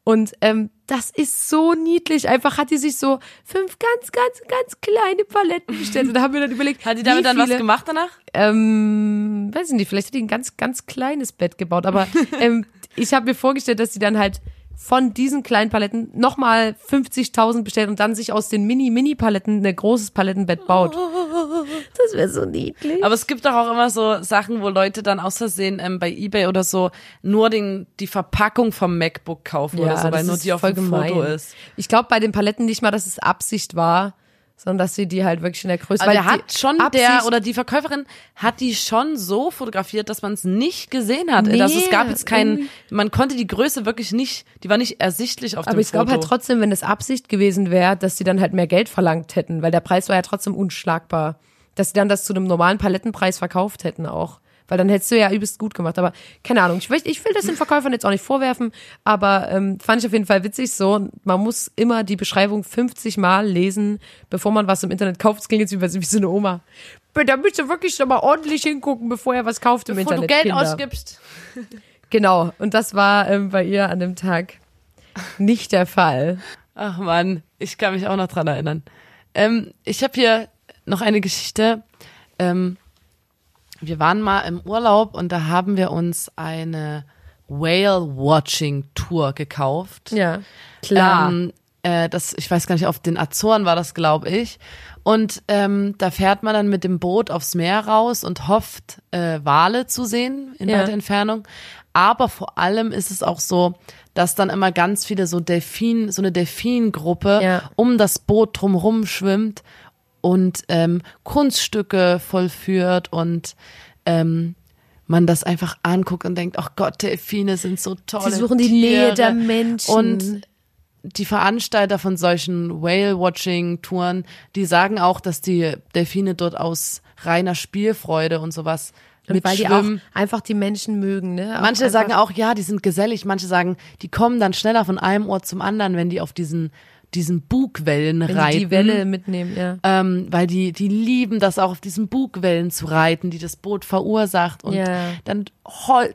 Und ähm, das ist so niedlich. Einfach hat die sich so fünf ganz, ganz, ganz kleine Paletten bestellt. Und da haben wir dann überlegt, Hat die damit dann was viele- gemacht danach? ähm, weiß ich nicht, vielleicht hat die ein ganz, ganz kleines Bett gebaut, aber ähm, ich habe mir vorgestellt, dass sie dann halt von diesen kleinen Paletten nochmal 50.000 bestellt und dann sich aus den Mini-Mini-Paletten ein großes Palettenbett baut. Das wäre so niedlich. Aber es gibt doch auch immer so Sachen, wo Leute dann aus Versehen ähm, bei Ebay oder so nur den, die Verpackung vom MacBook kaufen oder so, weil nur die auf dem Foto ist. Ich glaube bei den Paletten nicht mal, dass es Absicht war, sondern dass sie die halt wirklich in der Größe. Aber weil der hat schon, der oder die Verkäuferin hat die schon so fotografiert, dass man es nicht gesehen hat. Nee, also es gab jetzt keinen, man konnte die Größe wirklich nicht, die war nicht ersichtlich auf Aber dem ich glaube Foto. halt trotzdem, wenn es Absicht gewesen wäre, dass sie dann halt mehr Geld verlangt hätten, weil der Preis war ja trotzdem unschlagbar. dass sie dann das zu einem normalen Palettenpreis verkauft hätten auch. Weil dann hättest du ja übelst gut gemacht. Aber keine Ahnung, ich, will- ich will das den Verkäufern jetzt auch nicht vorwerfen, aber ähm, fand ich auf jeden Fall witzig so. Man muss immer die Beschreibung 50 Mal lesen, bevor man was im Internet kauft. Es klingt jetzt wie, wie so eine Oma. Da müsst ihr wirklich noch mal ordentlich hingucken, bevor ihr was kauft im Bevor du Internet. Geld Kinder. ausgibst. Genau. Und das war ähm, bei ihr an dem Tag nicht der Fall. Ach man, ich kann mich auch noch dran erinnern. Ähm, ich habe hier noch eine Geschichte. Ähm, wir waren mal im Urlaub und da haben wir uns eine Whale-Watching-Tour gekauft. Ja. Klar. Ähm, äh, das, ich weiß gar nicht, auf den Azoren war das, glaube ich. Und ähm, da fährt man dann mit dem Boot aufs Meer raus und hofft, äh, Wale zu sehen in Ja. weiter Entfernung. Aber vor allem ist es auch so, dass dann immer ganz viele so Delfin, so eine Delfingruppe Ja. um das Boot drumherum schwimmt und ähm, Kunststücke vollführt und ähm, man das einfach anguckt und denkt, ach Gott, Delfine sind so toll. Sie suchen die Nähe der Menschen. Und die Veranstalter von solchen Whale-Watching-Touren, die sagen auch, dass die Delfine dort aus reiner Spielfreude und sowas Und weil die auch einfach die Menschen mögen, ne? Auch Manche sagen auch, ja, die sind gesellig. Manche sagen, die kommen dann schneller von einem Ort zum anderen, wenn die auf diesen, diesen Bugwellen wenn reiten. die Welle mitnehmen, ja. Ähm, weil die, die lieben das auch auf diesen Bugwellen zu reiten, die das Boot verursacht. Und Ja. dann,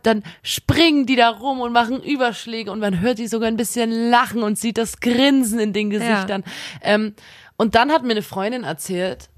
dann springen die da rum und machen Überschläge und man hört die sogar ein bisschen lachen und sieht das Grinsen in den Gesichtern. Ähm, und dann hat mir eine Freundin erzählt,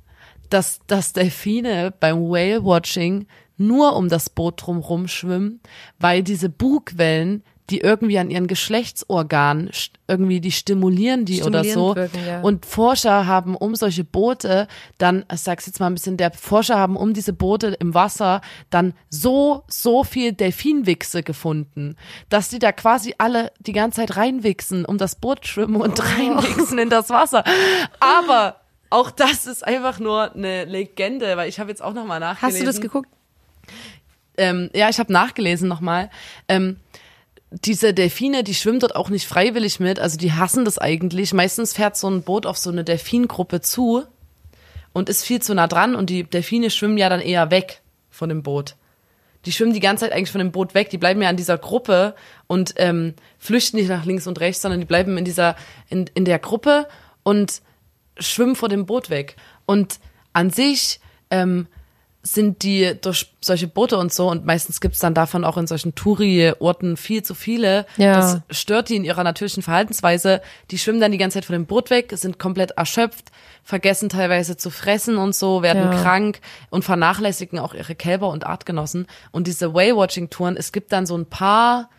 dass, dass Delfine beim Whale-Watching nur um das Boot drumherum schwimmen, weil diese Bugwellen, die irgendwie an ihren Geschlechtsorganen irgendwie, die stimulieren die oder so. wirken, ja. Und Forscher haben um solche Boote dann, ich sag's jetzt mal ein bisschen, der Forscher haben um diese Boote im Wasser dann so, so viel Delfinwichse gefunden, dass die da quasi alle die ganze Zeit reinwichsen, um das Boot schwimmen und reinwichsen in das Wasser. Aber auch das ist einfach nur eine Legende, weil ich habe jetzt auch nochmal nachgelesen. Hast du das geguckt? Ähm, ja, ich habe nachgelesen nochmal. Ähm, diese Delfine, die schwimmen dort auch nicht freiwillig mit, also die hassen das eigentlich. Meistens fährt so ein Boot auf so eine Delfingruppe zu und ist viel zu nah dran und die Delfine schwimmen ja dann eher weg von dem Boot. Die schwimmen die ganze Zeit eigentlich von dem Boot weg, die bleiben ja an dieser Gruppe und ähm, flüchten nicht nach links und rechts, sondern die bleiben in dieser, in, in der Gruppe und schwimmen vor dem Boot weg. Und an sich ähm, sind die durch solche Boote und so, und meistens gibt's dann davon auch in solchen Touri-Orten viel zu viele, Ja. das stört die in ihrer natürlichen Verhaltensweise. Die schwimmen dann die ganze Zeit von dem Boot weg, sind komplett erschöpft, vergessen teilweise zu fressen und so, werden Ja. krank und vernachlässigen auch ihre Kälber und Artgenossen. Und diese Whale-Watching-Touren, es gibt dann so ein paar,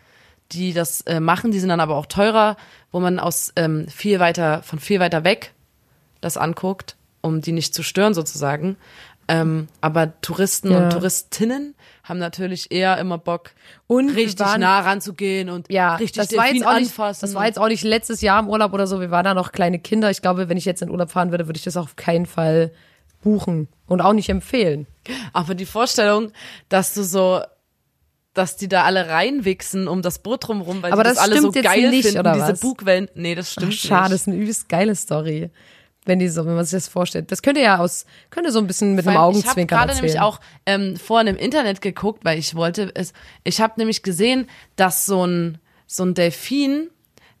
die das äh, machen, die sind dann aber auch teurer, wo man aus ähm, viel weiter, von viel weiter weg das anguckt, um die nicht zu stören sozusagen. Ähm, aber Touristen Ja. und Touristinnen haben natürlich eher immer Bock, Und richtig waren- nah ranzugehen und Ja, richtig das war, jetzt auch nicht, anfassen. das war jetzt auch nicht letztes Jahr im Urlaub oder so. Wir waren da noch kleine Kinder. Ich glaube, wenn ich jetzt in Urlaub fahren würde, würde ich das auf keinen Fall buchen und auch nicht empfehlen. Aber die Vorstellung, dass du so, dass die da alle reinwichsen um das Boot drumherum, weil Aber die das, das alle so geil nicht, finden, oder diese was? Bugwellen. Nee, das stimmt Schade, das nicht. ist eine übelst geile Story. Wenn die so, wenn man sich das vorstellt. Das könnte ja aus, könnte so ein bisschen mit einem Weil Ich habe Augenzwinkern gerade nämlich auch ähm, vorhin im Internet geguckt, weil ich wollte es. Ich habe nämlich gesehen, dass so ein so ein Delfin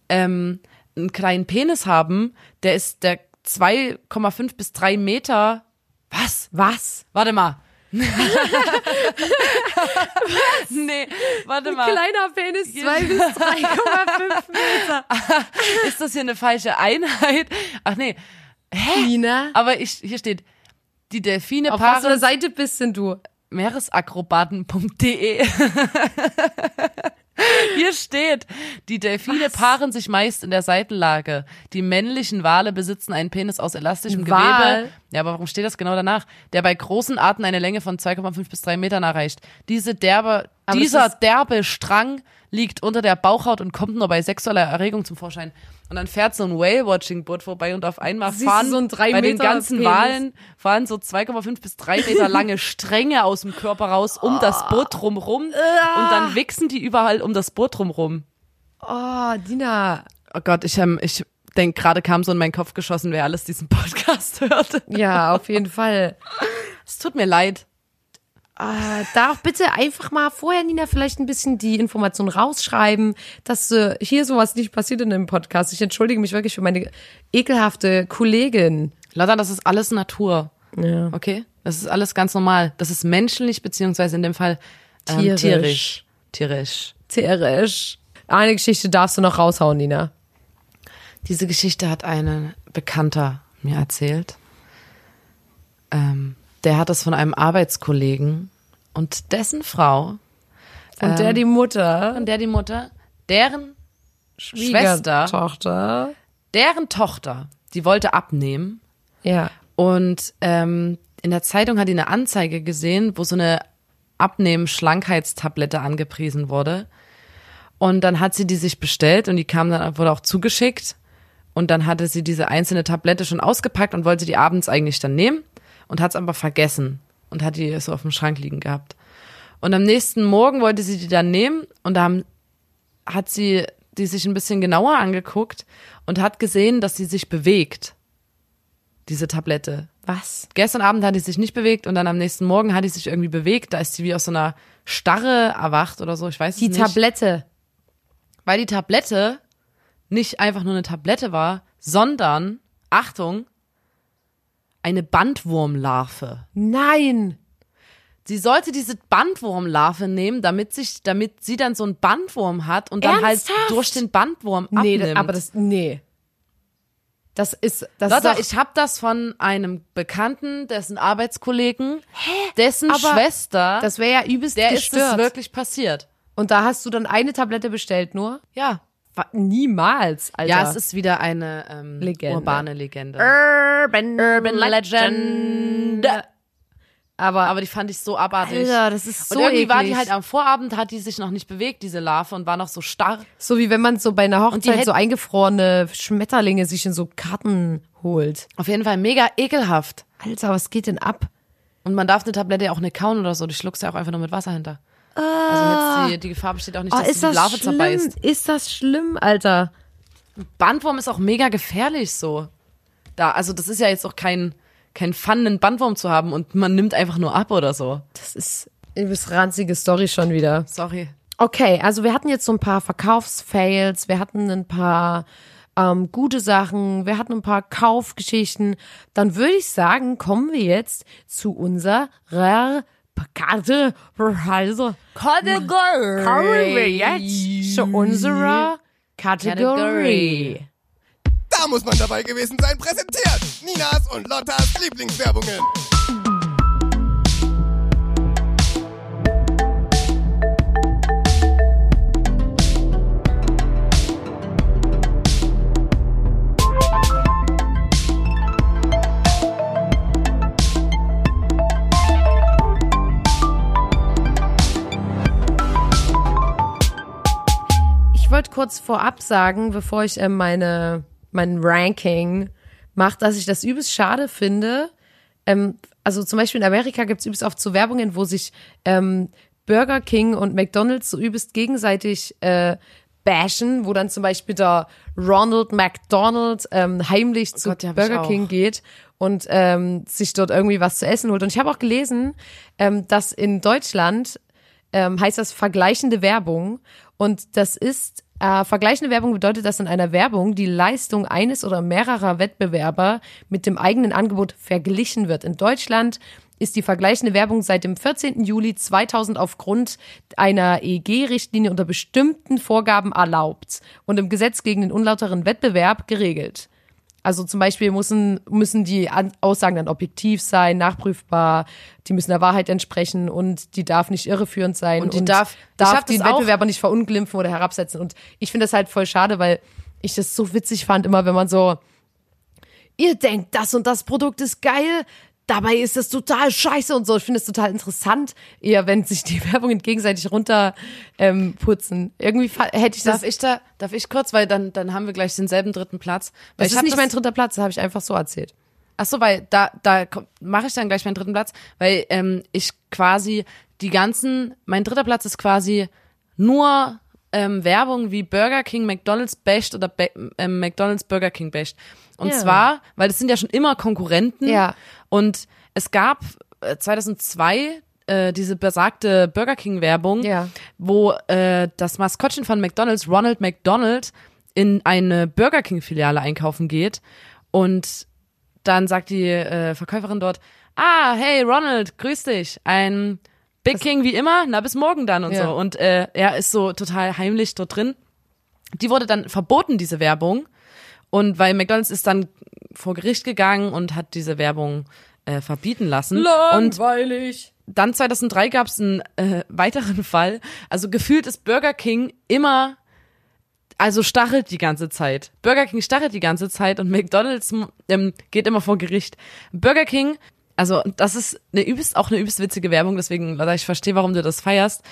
ähm, einen kleinen Penis haben. Der ist der 2,5 bis 3 Meter. Was? Was? Warte mal. nee, warte mal. Kleiner Penis, zwei bis 3,5 Meter. Ist das hier eine falsche Einheit? Ach nee. Nina, Aber ich, hier steht, die Delfine auf was für einer paaren Seite bist denn du? meeresakrobaten.de. Hier steht, die Delfine paaren sich meist in der Seitenlage. Die männlichen Wale besitzen einen Penis aus elastischem Ein Wal? Gewebe. Ja, aber warum steht das genau danach? Der bei großen Arten eine Länge von 2,5 bis 3 Metern erreicht. Diese derbe, Aber das dieser ist- derbe Strang liegt unter der Bauchhaut und kommt nur bei sexueller Erregung zum Vorschein. Und dann fährt so ein Whale-Watching-Boot vorbei und auf einmal Siehst fahren so ein drei bei den Meter ganzen Penis? Walen fahren so 2,5 bis 3 Meter lange Stränge aus dem Körper raus um das Boot drumrum und dann wichsen die überall um das Boot drumrum. Oh, Dina. Oh Gott, ich, ähm, ich denke, gerade kam so in meinen Kopf geschossen, wer alles diesen Podcast hört. Ja, auf jeden Fall. Es tut mir leid. Äh, da auch bitte einfach mal vorher, Nina, vielleicht ein bisschen die Information rausschreiben, dass äh, hier sowas nicht passiert in dem Podcast. Ich entschuldige mich wirklich für meine ekelhafte Kollegin. Lotta, das ist alles Natur. Ja. Okay? Das ist alles ganz normal. Das ist menschlich, beziehungsweise in dem Fall ähm, Tierisch. tierisch. Tierisch. Tierisch. Eine Geschichte darfst du noch raushauen, Nina. Diese Geschichte hat ein Bekannter mir erzählt. Ähm, der hat es von einem Arbeitskollegen und dessen Frau Und der die Mutter, und der die Mutter, deren Schwester, Tochter. deren Tochter, die wollte abnehmen Ja. und ähm, in der Zeitung hat die eine Anzeige gesehen, wo so eine Abnehmen-Schlankheitstablette angepriesen wurde. Und dann hat sie die sich bestellt und die kam dann, wurde auch zugeschickt. Und dann hatte sie diese einzelne Tablette schon ausgepackt und wollte die abends eigentlich dann nehmen und hat es aber vergessen und hat die so auf dem Schrank liegen gehabt. Und am nächsten Morgen wollte sie die dann nehmen und da haben, hat sie die sich ein bisschen genauer angeguckt und hat gesehen, dass sie sich bewegt. Diese Tablette. Was? Gestern Abend hat die sich nicht bewegt und dann am nächsten Morgen hat die sich irgendwie bewegt. Da ist sie wie aus so einer Starre erwacht oder so. Ich weiß Die es nicht. Tablette. Weil die Tablette nicht einfach nur eine Tablette war, sondern, Achtung, eine Bandwurmlarve. Nein. Sie sollte diese Bandwurmlarve nehmen, damit sich, damit sie dann so einen Bandwurm hat und dann Ernsthaft? halt durch den Bandwurm Nee, abnimmt. das, aber das, nee. Das ist, das Lotta, ist ich habe das von einem Bekannten, dessen Arbeitskollegen, dessen Aber Schwester, das wäre ja übelst der ist gestört. es wirklich passiert. Und da hast du dann eine Tablette bestellt nur? Ja. Niemals, Alter. Ja, es ist wieder eine ähm, Legende. urbane Legende. Urban, Urban Legend. Aber, Aber die fand ich so abartig. Alter, das ist so und irgendwie war die eklig. halt am Vorabend, hat die sich noch nicht bewegt, diese Larve, und war noch so starr. so wie wenn man so bei einer Hochzeit so eingefrorene Schmetterlinge sich in so Karten holt. Auf jeden Fall mega ekelhaft. Alter, was geht denn ab? Und man darf eine Tablette ja auch nicht kauen oder so, die schluckst ja auch einfach nur mit Wasser hinter. Also jetzt die, die Gefahr besteht auch nicht, Oh, dass ist die das Larve schlimm? zerbeißt. Ist das schlimm, Alter? Bandwurm ist auch mega gefährlich so. Da, also das ist ja jetzt auch kein, kein Fun, einen Bandwurm zu haben und man nimmt einfach nur ab oder so. Das ist übelst ranzige Story schon wieder. Sorry. Okay, also wir hatten jetzt so ein paar Verkaufsfails, wir hatten ein paar ähm, gute Sachen, wir hatten ein paar Kaufgeschichten. Dann würde ich sagen, kommen wir jetzt zu unserer Karte. Also, Kategorie. kommen wir jetzt zu unserer Kategorie. Da muss man dabei gewesen sein, präsentiert Ninas und Lottas Lieblingswerbungen. Kurz vorab sagen, bevor ich äh, meine mein Ranking mache, dass ich das übelst schade finde. Ähm, also zum Beispiel in Amerika gibt es übelst oft so Werbungen, wo sich ähm, Burger King und McDonald's so übelst gegenseitig äh, bashen, wo dann zum Beispiel der Ronald McDonald ähm, heimlich zu Gott, hab ich Burger. King geht und ähm, sich dort irgendwie was zu essen holt. Und ich habe auch gelesen, ähm, dass in Deutschland ähm, heißt das vergleichende Werbung. Und das ist, äh, vergleichende Werbung bedeutet, dass in einer Werbung die Leistung eines oder mehrerer Wettbewerber mit dem eigenen Angebot verglichen wird. In Deutschland ist die vergleichende Werbung seit dem 14. Juli 2000 aufgrund einer EG-Richtlinie unter bestimmten Vorgaben erlaubt und im Gesetz gegen den unlauteren Wettbewerb geregelt. Also zum Beispiel müssen, müssen die Aussagen dann objektiv sein, nachprüfbar, die müssen der Wahrheit entsprechen und die darf nicht irreführend sein Und die darf- ich darf hab den Wettbewerber nicht verunglimpfen oder herabsetzen. Und ich finde das halt voll schade, weil ich das so witzig fand, immer wenn man so, ihr denkt, das und das Produkt ist geil, dabei ist es total scheiße und so. Ich finde es total interessant, eher wenn sich die Werbungen gegenseitig runter ähm, putzen. Irgendwie hätte ich das. Darf ich da, darf ich kurz, weil dann, dann haben wir gleich denselben dritten Platz. Weil das ich ist nicht das, mein dritter Platz, das habe ich einfach so erzählt. Ach so, weil da, da mache ich dann gleich meinen dritten Platz, weil ähm, ich quasi die ganzen, mein dritter Platz ist quasi nur ähm, Werbung wie Burger King, McDonald's basht oder Be ähm, McDonald's Burger King basht. Und Ja. zwar, weil das sind ja schon immer Konkurrenten. Ja. Und es gab äh, 2002 äh, diese besagte Burger King Werbung, Ja. wo äh, das Maskottchen von McDonald's, Ronald McDonald, in eine Burger King Filiale einkaufen geht und dann sagt die äh, Verkäuferin dort, ah, hey Ronald, grüß dich, ein Big King wie immer, na bis morgen dann und Ja. so. Und äh, er ist so total heimlich dort drin. Die wurde dann verboten, diese Werbung. Und weil McDonald's ist dann vor Gericht gegangen und hat diese Werbung äh, verbieten lassen. Und Langweilig. dann 2003 gab es einen äh, weiteren Fall. Also gefühlt ist Burger King immer, also stachelt die ganze Zeit. Burger King stachelt die ganze Zeit und McDonald's ähm, geht immer vor Gericht. Burger King, also das ist eine übelst, auch eine übelst witzige Werbung, deswegen, Leute, ich verstehe, warum du das feierst.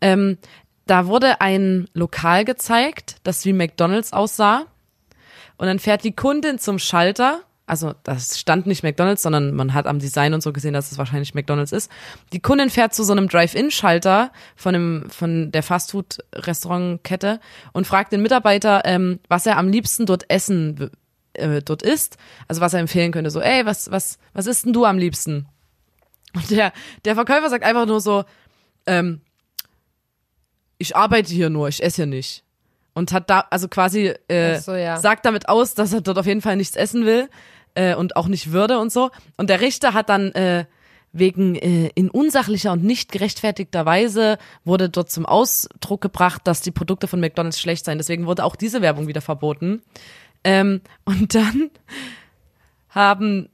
Ähm, da wurde ein Lokal gezeigt, das wie McDonald's aussah. Und dann fährt die Kundin zum Schalter. Also das stand nicht McDonald's, sondern man hat am Design und so gesehen, dass es wahrscheinlich McDonald's ist. Die Kundin fährt zu so einem Drive-In-Schalter von dem von der Fastfood-Restaurantkette und fragt den Mitarbeiter, ähm, was er am liebsten dort essen äh, dort isst. Also was er empfehlen könnte. So, ey, was was was isst denn du am liebsten? Und der der Verkäufer sagt einfach nur so, ähm, ich arbeite hier nur, ich esse hier nicht. Und hat da, also quasi, äh, so, ja. sagt damit aus, dass er dort auf jeden Fall nichts essen will äh, und auch nicht würde und so. Und der Richter hat dann äh, wegen äh, in unsachlicher und nicht gerechtfertigter Weise wurde dort zum Ausdruck gebracht, dass die Produkte von McDonald's schlecht seien. Deswegen wurde auch diese Werbung wieder verboten. Ähm, und dann haben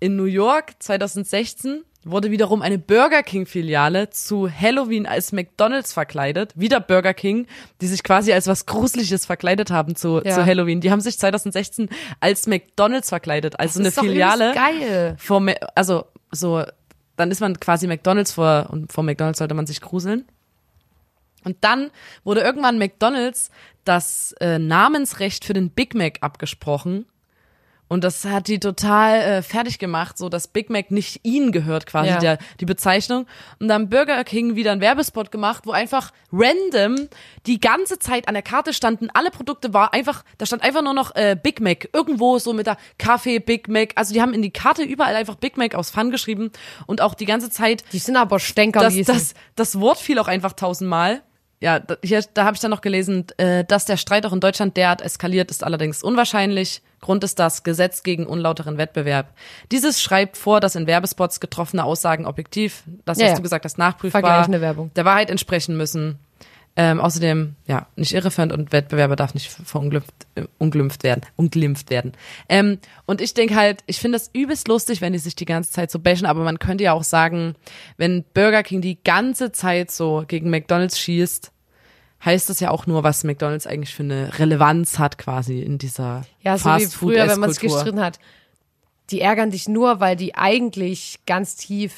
in New York 2016 wurde wiederum eine Burger King Filiale zu Halloween als McDonald's verkleidet. Wieder Burger King, die sich quasi als was Gruseliges verkleidet haben zu, Ja. zu Halloween. Die haben sich 2016 als McDonald's verkleidet, also eine Filiale. geil. Vor, also so, dann ist man quasi McDonald's vor und vor McDonald's sollte man sich gruseln. Und dann wurde irgendwann McDonald's das äh, Namensrecht für den Big Mac abgesprochen. Und das hat die total äh, fertig gemacht, so dass Big Mac nicht ihnen gehört, quasi Ja. der, die Bezeichnung. Und dann Burger King wieder einen Werbespot gemacht, wo einfach random die ganze Zeit an der Karte standen, alle Produkte war einfach, da stand einfach nur noch äh, Big Mac, irgendwo so mit der Kaffee Big Mac. Also die haben in die Karte überall einfach Big Mac aus Fun geschrieben und auch die ganze Zeit Die sind aber Stänker, das, das, das Wort fiel auch einfach tausendmal. Ja, da, hier, da habe ich dann noch gelesen, äh, dass der Streit auch in Deutschland derart eskaliert, ist allerdings unwahrscheinlich. Grund ist das Gesetz gegen unlauteren Wettbewerb. Dieses schreibt vor, dass in Werbespots getroffene Aussagen objektiv, das, Ja, ja. du gesagt hast, nachprüfbar, der Wahrheit entsprechen müssen. Ähm, außerdem, ja, nicht irreführend und Wettbewerber darf nicht verunglimpft äh, unglimpft werden, unglimpft werden. Ähm, und ich denke halt, ich finde das übelst lustig, wenn die sich die ganze Zeit so bashen, aber man könnte ja auch sagen, wenn Burger King die ganze Zeit so gegen McDonalds schießt, heißt das ja auch nur, was McDonalds eigentlich für eine Relevanz hat quasi in dieser Ja, so wie Fastfood früher, wenn man Esskultur. gestritten hat. Die ärgern dich nur, weil die eigentlich ganz tief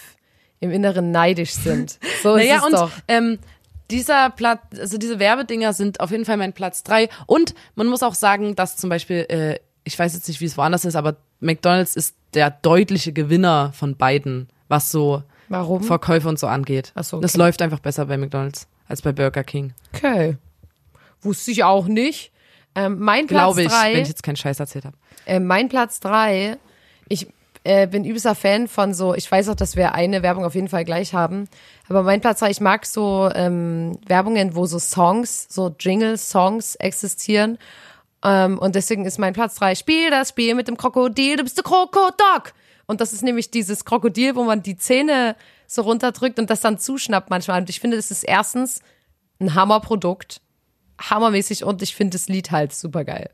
im Inneren neidisch sind. So ist Naja, es und doch. ähm, dieser Platz, also diese Werbedinger sind auf jeden Fall mein Platz drei. Und man muss auch sagen, dass zum Beispiel, äh, ich weiß jetzt nicht, wie es woanders ist, aber McDonalds ist der deutliche Gewinner von beiden, was so Warum? Verkäufe und so angeht. Ach so, Das okay. läuft einfach besser bei McDonalds als bei Burger King. Okay. Wusste ich auch nicht. Ähm, mein Platz Glaube ich, drei, wenn ich jetzt keinen Scheiß erzählt habe. äh, mein Platz drei, ich äh, bin übelster Fan von so, ich weiß auch, dass wir eine Werbung auf jeden Fall gleich haben, aber mein Platz drei, ich mag so ähm, Werbungen, wo so Songs, so Jingle-Songs existieren. Ähm, und deswegen ist mein Platz drei, spiel das Spiel mit dem Krokodil, du bist der Krokodok. Und das ist nämlich dieses Krokodil, wo man die Zähne so runterdrückt und das dann zuschnappt manchmal. Und ich finde, das ist erstens ein Hammerprodukt, hammermäßig und ich finde das Lied halt super geil.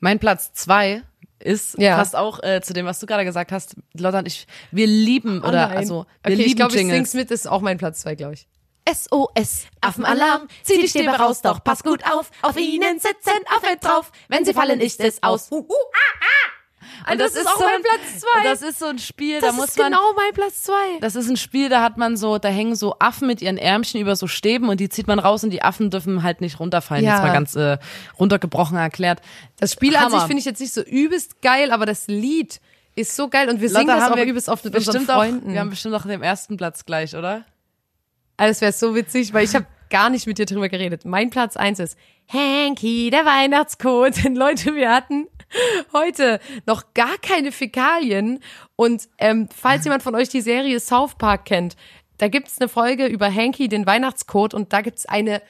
Mein Platz zwei ist Ja. passt auch äh, zu dem, was du gerade gesagt hast. Lotta und ich, wir lieben oder Oh nein. also wir okay, lieben ich glaube, ich sing's mit, ist auch mein Platz zwei, glaube ich. SOS, Affenalarm, zieh die Stäbe raus, doch pass gut auf. Auf ihnen sitzen Affen drauf. Wenn sie fallen, ist es aus. Uh, uh. Und das ist auch mein Platz zwei. Das ist so ein Spiel, Das da muss ist man. genau mein Platz zwei. Das ist ein Spiel, da hat man so, da hängen so Affen mit ihren Ärmchen über so Stäben und die zieht man raus und die Affen dürfen halt nicht runterfallen. Ja. Jetzt mal ganz äh, runtergebrochen erklärt. Das Spiel an Hammer. sich finde ich jetzt nicht so übelst geil, aber das Lied ist so geil und wir singen Lotta, das auch wir übelst oft mit unseren Freunden. Auch, wir haben bestimmt auch den ersten Platz gleich, oder? Alles wäre so witzig, weil ich habe gar nicht mit dir drüber geredet. Mein Platz eins ist Hanky, der Weihnachtskot. Denn Leute, wir hatten heute noch gar keine Fäkalien. Und ähm, falls jemand von euch die Serie South Park kennt, da gibt's eine Folge über Hanky, den Weihnachtscode, und da gibt's eine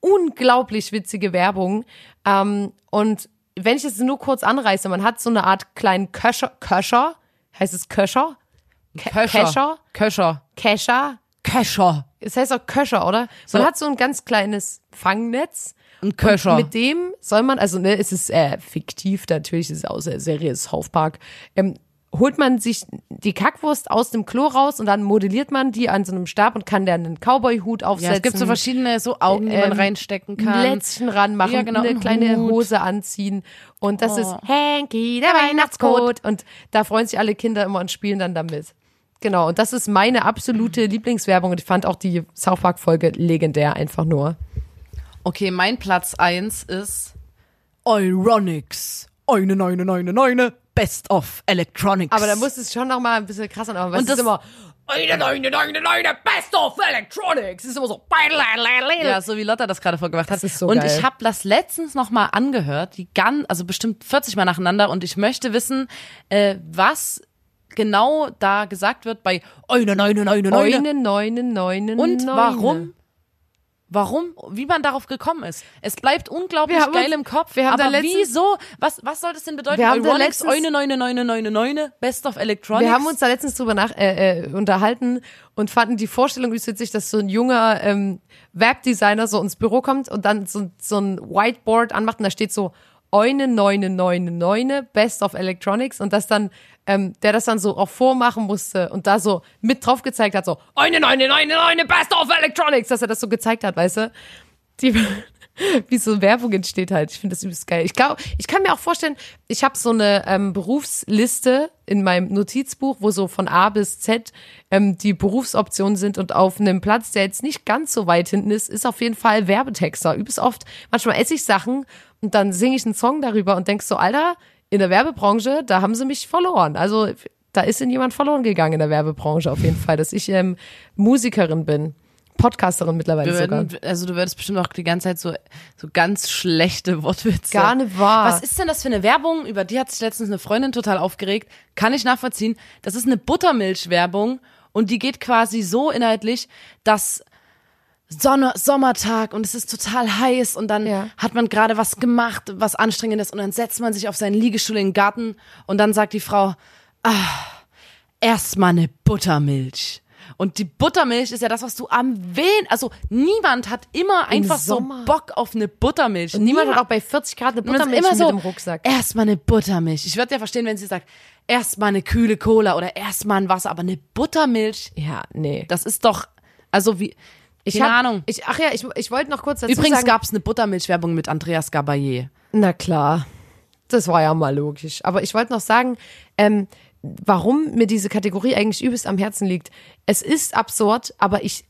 unglaublich witzige Werbung. Ähm, und wenn ich es nur kurz anreiße, man hat so eine Art kleinen Köscher, Köscher, heißt es Köscher? Kescher? Köscher. Kescher? Köscher. Es heißt auch Köscher, oder? Man So. hat so ein ganz kleines Fangnetz. Ein Köscher. Und mit dem soll man, also ne, es ist äh, fiktiv, natürlich ist es aus der Serie South Park, ähm, holt man sich die Kackwurst aus dem Klo raus und dann modelliert man die an so einem Stab und kann dann einen Cowboy-Hut aufsetzen. ja, es gibt so verschiedene so Augen, die man ähm, reinstecken ein kann. Lätzchen ranmachen, Ja, genau, eine kleine Hut. Hose anziehen. Und das Oh. ist Hanky, der Weihnachtscode. Und da freuen sich alle Kinder immer und spielen dann damit. Genau, und das ist meine absolute Lieblingswerbung. Und ich fand auch die South Park-Folge legendär, einfach nur. Okay, mein Platz eins ist Ironics. Eine, neune, neune, neune. Best of Electronics. Aber da muss es schon noch mal ein bisschen krasser machen, weil Und es ist das- immer eine, neune, neune, neune, best of electronics. Es ist immer so. Ja, so wie Lotta das gerade vorgemacht hat. Das ist so und geil. ich habe das letztens noch mal angehört, die ganz, also bestimmt 40 Mal nacheinander. Und ich möchte wissen, äh, was genau da gesagt wird bei Eine, neune, neune, neune. Neune, neune, neune, Und neune. warum? Warum? Wie man darauf gekommen ist. Es bleibt unglaublich geil uns- im Kopf. wir haben aber letztens- wieso? Was, was soll das denn bedeuten? Wir haben letztens- eine, neune, neune, neune, neune, Best of Electronics. Wir haben uns da letztens drüber nach, äh, äh, unterhalten und fanden die Vorstellung übelst witzig, dass so ein junger ähm, Webdesigner so ins Büro kommt und dann so, so ein Whiteboard anmacht und da steht so Eune, neune, neune, neune, Best of Electronics und das dann, ähm, der das dann so auch vormachen musste und da so mit drauf gezeigt hat, so Eune, neune, neune, neune, Best of Electronics, dass er das so gezeigt hat, weißt du? Die, wie so Werbung entsteht halt. Ich finde das übelst geil. Ich glaube, ich kann mir auch vorstellen, ich habe so eine ähm, Berufsliste in meinem Notizbuch, wo so von A bis Z ähm, die Berufsoptionen sind und auf einem Platz, der jetzt nicht ganz so weit hinten ist, ist auf jeden Fall Werbetexter. Übelst oft, manchmal esse ich Sachen und dann singe ich einen Song darüber und denk so, Alter, in der Werbebranche, da haben sie mich verloren. Also da ist in jemand verloren gegangen in der Werbebranche auf jeden Fall, dass ich ähm, Musikerin bin. Podcasterin mittlerweile Wir sogar. würden, also du würdest bestimmt auch die ganze Zeit so, so ganz schlechte Wortwitze. Gar nicht wahr. Was ist denn das für eine Werbung? Über die hat sich letztens eine Freundin total aufgeregt. Kann ich nachvollziehen. Das ist eine Buttermilch-Werbung und die geht quasi so inhaltlich, dass Sonne, Sommertag und es ist total heiß und dann Ja. hat man gerade was gemacht, was anstrengendes und dann setzt man sich auf seinen Liegestuhl in den Garten und dann sagt die Frau, ah, erstmal eine Buttermilch. Und die Buttermilch ist ja das, was du am wen, also niemand hat immer einfach so Sommer. Bock auf eine Buttermilch. Und niemand hat auch bei 40 Grad eine Buttermilch immer mit so, im Rucksack. Erstmal eine Buttermilch. Ich würde ja verstehen, wenn sie sagt, erstmal eine kühle Cola oder erstmal ein Wasser, aber eine Buttermilch, Ja, nee. das ist doch, also wie, Ich keine hab- Ahnung. Ich, ach ja, ich, ich wollte noch kurz dazu Übrigens gab es eine Buttermilch-Werbung mit Andreas Gabayé. Na klar, das war ja mal logisch. Aber ich wollte noch sagen, ähm, warum mir diese Kategorie eigentlich übelst am Herzen liegt. Es ist absurd, aber ich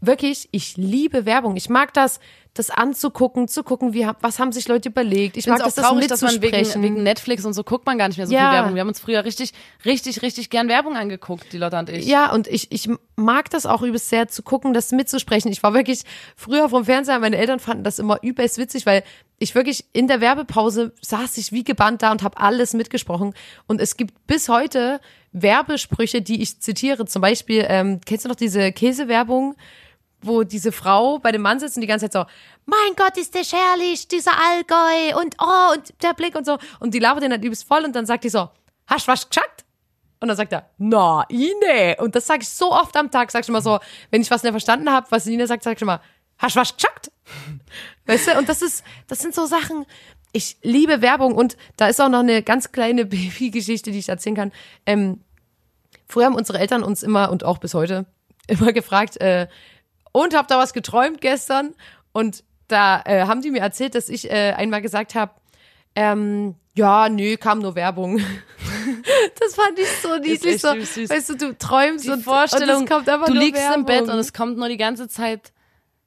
wirklich, ich liebe Werbung. Ich mag das, das anzugucken, zu gucken, wie, was haben sich Leute überlegt. Ich Ich mag das, auch das traurig, dass man wegen, mitzusprechen. wegen Netflix und so guckt man gar nicht mehr so Ja. viel Werbung. Wir haben uns früher richtig, richtig, richtig gern Werbung angeguckt, die Lotta und ich. Ja, und ich, ich mag das auch übelst sehr zu gucken, das mitzusprechen. Ich war wirklich früher vom Fernseher, meine Eltern fanden das immer übelst witzig, weil ich wirklich in der Werbepause saß ich wie gebannt da und habe alles mitgesprochen. Und es gibt bis heute Werbesprüche, die ich zitiere. Zum Beispiel, ähm, kennst du noch diese Käsewerbung, wo diese Frau bei dem Mann sitzt und die ganze Zeit so, mein Gott, ist der herrlich, dieser Allgäu und oh, und der Blick und so. Und die labert den dann übelst voll und dann sagt die so, hast was geschackt? Und dann sagt er, na, Ine. Und das sage ich so oft am Tag, sag ich immer so, wenn ich was nicht verstanden habe, was Ine sagt, sag ich immer, hast du was geschackt? Weißt du, und das ist, das sind so Sachen, ich liebe Werbung und da ist auch noch eine ganz kleine Babygeschichte, die ich erzählen kann. Ähm, früher haben unsere Eltern uns immer und auch bis heute immer gefragt, äh, und habt da was geträumt gestern? Und da äh, haben die mir erzählt, dass ich äh, einmal gesagt habe, ähm, ja, nö, kam nur Werbung. das fand ich so niedlich. So, süß, süß. Weißt du, du träumst Die und, Vorstellung, und es kommt einfach du liegst Werbung. im Bett und es kommt nur die ganze Zeit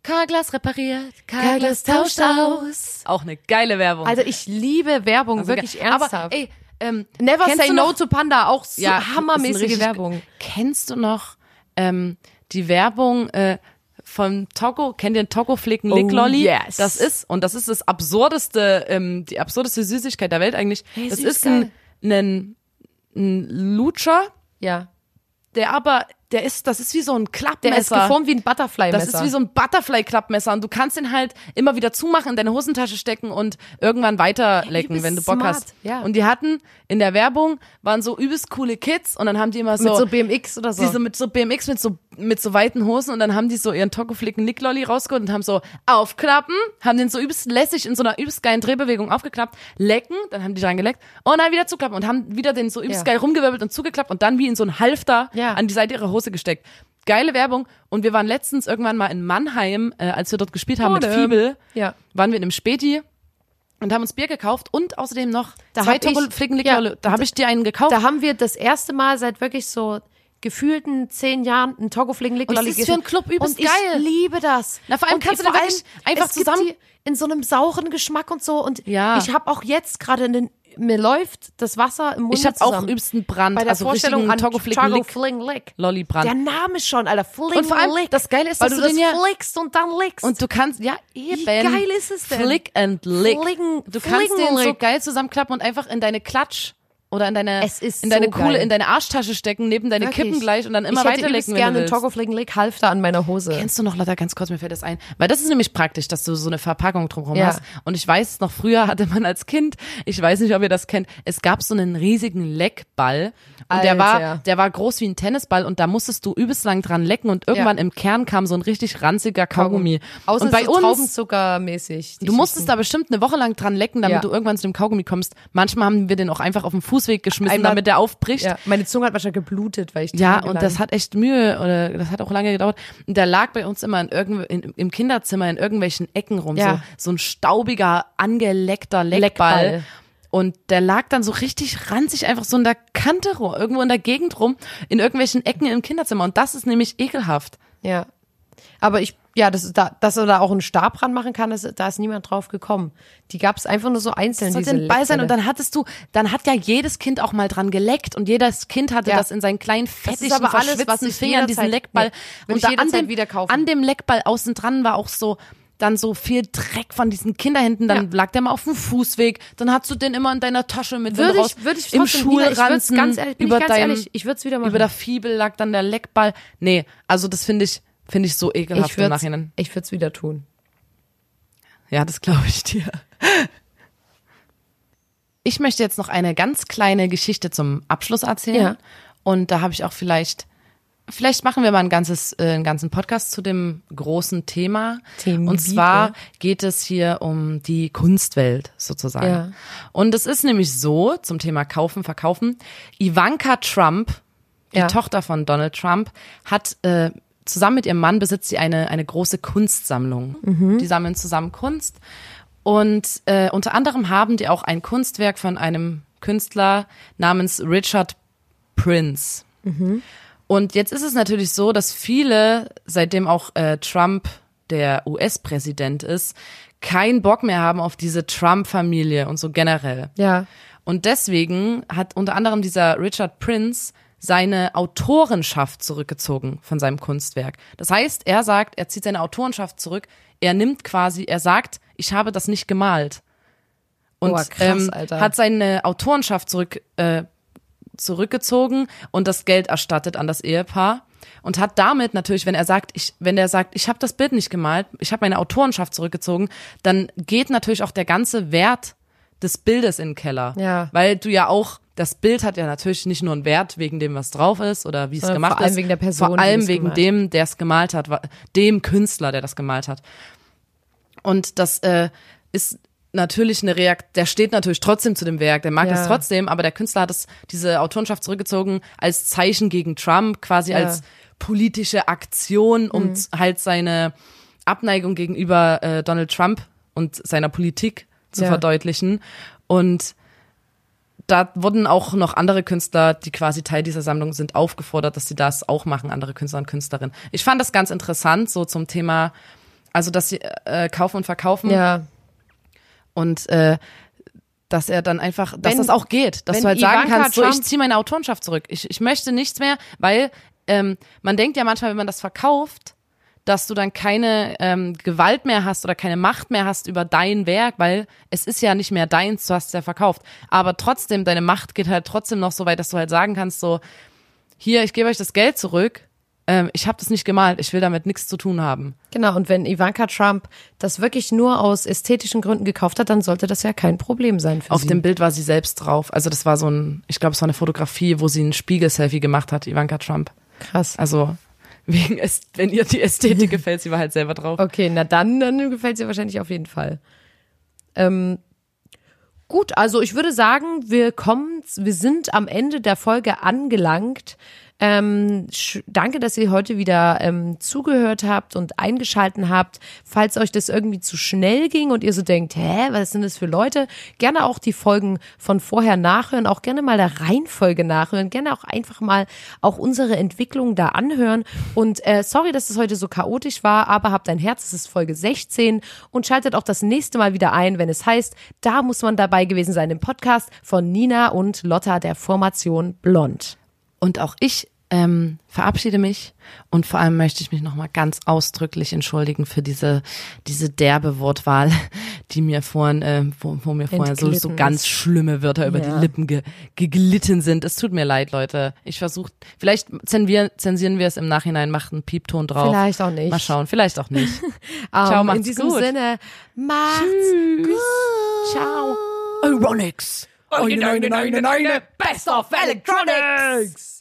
Karglas repariert, Karglas Karglas tauscht aus. Auch eine geile Werbung. Also ich liebe Werbung, Also wirklich ge- ernsthaft. Aber ey, ähm, Never say no to Panda, auch so ja, hammermäßige richtig- Werbung. Kennst du noch ähm, die Werbung äh, vom Togo, kennt ihr den Togo Flicken Lick Lolly? yes. Das ist, und das ist das absurdeste, ähm, die absurdeste Süßigkeit der Welt eigentlich. Hey, das süß, ist ein, ein, ein Lutscher, Ja. der aber, der ist, das ist wie so ein Klappmesser. Der ist geformt wie ein Butterfly-Messer. Das ist wie so ein Butterfly-Klappmesser und du kannst den halt immer wieder zumachen, in deine Hosentasche stecken und irgendwann weiterlecken, bist wenn du Bock smart, hast. ja. Und die hatten in der Werbung waren so übelst coole Kids und dann haben die immer so, mit so BMX oder so. die so mit so BMX mit so mit so weiten Hosen und dann haben die so ihren Tokoflicken Nicklolly rausgeholt und haben so aufklappen, haben den so übelst lässig in so einer übelst geilen Drehbewegung aufgeklappt, lecken, dann haben die dran geleckt und dann wieder zuklappen und haben wieder den so übelst Ja. geil rumgewirbelt und zugeklappt und dann wie in so ein Halfter Ja. an die Seite ihrer Hose gesteckt. Geile Werbung und wir waren letztens irgendwann mal in Mannheim, äh, als wir dort gespielt haben mit Oder- Fiebel, Ja. waren wir in einem Späti und haben uns Bier gekauft und außerdem noch Da zwei Tokoflicken ja. Da habe ich dir einen gekauft. Da haben wir das erste Mal seit wirklich so gefühlten zehn Jahren einen Togoflicken Lick Und das ist für einen. Club übelst Und ich geil. liebe das. Na, vor allem und kannst du vor allem, einfach zusammen- in so einem sauren Geschmack und so und Ja. ich habe auch jetzt gerade in den mir läuft das Wasser im Mund Ich habe auch übelsten Brand, bei der also Vorstellung an Togoflicken Lick Togoflicken Lick. Lolli Brand. Der Name schon, Alter. Fling Und vor allem, Lick. das Geile ist, weil dass du du das ja- flickst und dann lickst. Und du kannst, ja, eben. geil ist es denn? Flick and lick. Flicken- du kannst den so geil zusammenklappen und einfach in deine Klatsch oder in deine, in deine so Kohle, geil. in deine Arschtasche stecken, neben deine Wirklich. Kippen gleich und dann immer ich hätte weiterlecken, gerne einen willst. Togoflicken Lick Halfter an meiner Hose. Kennst du noch, Lotta, ganz kurz, mir fällt das ein. Weil das ist nämlich praktisch, dass du so eine Verpackung drumherum Ja. hast. Und ich weiß, noch früher hatte man als Kind, ich weiß nicht, ob ihr das kennt, es gab so einen riesigen Leckball. Und der war, Alter. der war groß wie ein Tennisball und da musstest du übelst lang dran lecken und irgendwann Ja. im Kern kam so ein richtig ranziger Kaugummi. Außen und bei so uns, Traubenzuckermäßig. Du musstest da bestimmt eine Woche lang dran lecken, damit Ja. du irgendwann zu dem Kaugummi kommst. Manchmal haben wir den auch einfach auf den Fußweg geschmissen, Einmal- damit der aufbricht. Ja, meine Zunge hat wahrscheinlich geblutet, weil ich Ja, und das hat echt Mühe oder das hat auch lange gedauert. Und der lag bei uns immer in irgendw in, im Kinderzimmer in irgendwelchen Ecken rum, Ja. so, so ein staubiger, angeleckter Leckball. Leckball. Und der lag dann so richtig ranzig einfach so in der Kante rum, irgendwo in der Gegend rum, in irgendwelchen Ecken im Kinderzimmer. Und das ist nämlich ekelhaft. Ja. Aber ich, ja, das ist da, dass er da auch einen Stab ranmachen kann, das, da ist niemand drauf gekommen. Die gab es einfach nur so einzeln. Das diese sollte ein Ball sein und dann hattest du, dann hat ja jedes Kind auch mal dran geleckt und jedes Kind hatte Ja. das in seinen kleinen ist fettigen, aber alles, was ich Fingern, diesen Leckball. nee, und ich da an dem, wieder kaufen. an dem Leckball außen dran war auch so, dann so viel Dreck von diesen Kinderhänden, dann Ja. lag der mal auf dem Fußweg, dann hast du den immer in deiner Tasche mit würde raus, ich, würde ich im trotzdem, Nina, ich Schulranzen, ganz ehrlich, über ich ganz deinem, ehrlich, ich würde es wieder machen. über der Fibel lag dann der Leckball. Nee, also das finde ich, finde ich so ekelhaft ich im würde Nachhinein. ich würde es wieder tun. Ja, das glaube ich dir. Ich möchte jetzt noch eine ganz kleine Geschichte zum Abschluss erzählen. Ja. Und da habe ich auch vielleicht, vielleicht machen wir mal ein ganzes, äh, einen ganzen Podcast zu dem großen Thema. Themengebiet, Und zwar geht es hier um die Kunstwelt sozusagen. Ja. Und es ist nämlich so zum Thema Kaufen, Verkaufen. Ivanka Trump, die Ja. Tochter von Donald Trump, hat äh, zusammen mit ihrem Mann besitzt sie eine, eine große Kunstsammlung. Mhm. Die sammeln zusammen Kunst. Und äh, unter anderem haben die auch ein Kunstwerk von einem Künstler namens Richard Prince. Und jetzt ist es natürlich so, dass viele, seitdem auch äh, Trump der US-Präsident ist, keinen Bock mehr haben auf diese Trump-Familie und so generell. Ja. Und deswegen hat unter anderem dieser Richard Prince seine Autorenschaft zurückgezogen von seinem Kunstwerk. Das heißt, er sagt, er zieht seine Autorenschaft zurück. Er nimmt quasi, er sagt, ich habe das nicht gemalt. Und Boah, krass, ähm, hat seine Autorenschaft zurück, äh, zurückgezogen und das Geld erstattet an das Ehepaar und hat damit natürlich, wenn er sagt, ich, wenn er sagt, ich habe das Bild nicht gemalt, ich habe meine Autorenschaft zurückgezogen, dann geht natürlich auch der ganze Wert des Bildes in den Keller, Ja. weil du ja auch das Bild hat ja natürlich nicht nur einen Wert wegen dem, was drauf ist oder wie es gemacht vor allem ist, wegen der Person, vor allem wegen gemalt dem, der es gemalt hat, dem Künstler, der das gemalt hat. Und das äh, ist natürlich eine Reakt, der steht natürlich trotzdem zu dem Werk, der mag Ja. es trotzdem, aber der Künstler hat es, diese Autorenschaft zurückgezogen als Zeichen gegen Trump, quasi Ja. als politische Aktion, um Mhm. halt seine Abneigung gegenüber äh, Donald Trump und seiner Politik zu Ja. verdeutlichen. Und da wurden auch noch andere Künstler, die quasi Teil dieser Sammlung sind, aufgefordert, dass sie das auch machen, andere Künstler und Künstlerinnen. Ich fand das ganz interessant, so zum Thema, also dass sie äh, kaufen und verkaufen Ja. und äh, dass er dann einfach, dass Wenn- das auch geht, dass du halt sagen Ivanka kannst, so ich Trump- ziehe meine Autorenschaft zurück. Ich, ich möchte nichts mehr, weil ähm, man denkt ja manchmal, wenn man das verkauft, dass du dann keine ähm, Gewalt mehr hast oder keine Macht mehr hast über dein Werk, weil es ist ja nicht mehr deins, du hast es ja verkauft. Aber trotzdem, deine Macht geht halt trotzdem noch so weit, dass du halt sagen kannst, so, hier, ich gebe euch das Geld zurück, ähm, ich habe das nicht gemalt, ich will damit nichts zu tun haben. Genau, und wenn Ivanka Trump das wirklich nur aus ästhetischen Gründen gekauft hat, dann sollte das ja kein Problem sein für Auf sie. dem Bild war sie selbst drauf. Also das war so ein, ich glaube, es war eine Fotografie, wo sie ein Spiegel-Selfie gemacht hat, Ivanka Trump. Krass. Also wegen, Äst- wenn ihr die Ästhetik gefällt, sie war halt selber drauf. Okay, na dann, dann gefällt sie wahrscheinlich auf jeden Fall. Ähm, gut, also ich würde sagen, wir kommen, wir sind am Ende der Folge angelangt. Ähm, danke, dass ihr heute wieder ähm, zugehört habt und eingeschalten habt. Falls euch das irgendwie zu schnell ging und ihr so denkt, hä, was sind das für Leute? Gerne auch die Folgen von vorher nachhören, auch gerne mal der Reihenfolge nachhören, gerne auch einfach mal auch unsere Entwicklung da anhören. Und äh, sorry, dass es heute so chaotisch war, aber habt ein Herz, es ist Folge 16 und schaltet auch das nächste Mal wieder ein, wenn es heißt, da muss man dabei gewesen sein im Podcast von Nina und Lotta der Formation Blond. Und auch ich ähm, verabschiede mich und vor allem möchte ich mich nochmal ganz ausdrücklich entschuldigen für diese, diese derbe Wortwahl, die mir vorhin, äh, wo, wo mir vorher so, so ganz schlimme Wörter über Ja. die Lippen ge, geglitten sind. Es tut mir leid, Leute. Ich versuche, vielleicht zensieren, zensieren wir es im Nachhinein, macht einen Piepton drauf. Vielleicht auch nicht. Mal schauen, vielleicht auch nicht. Ähm, Ciao, in macht's diesem gut. Sinne, macht's gut. Ciao. Euronics. Eine, eine, eine, eine, Best of Electronics.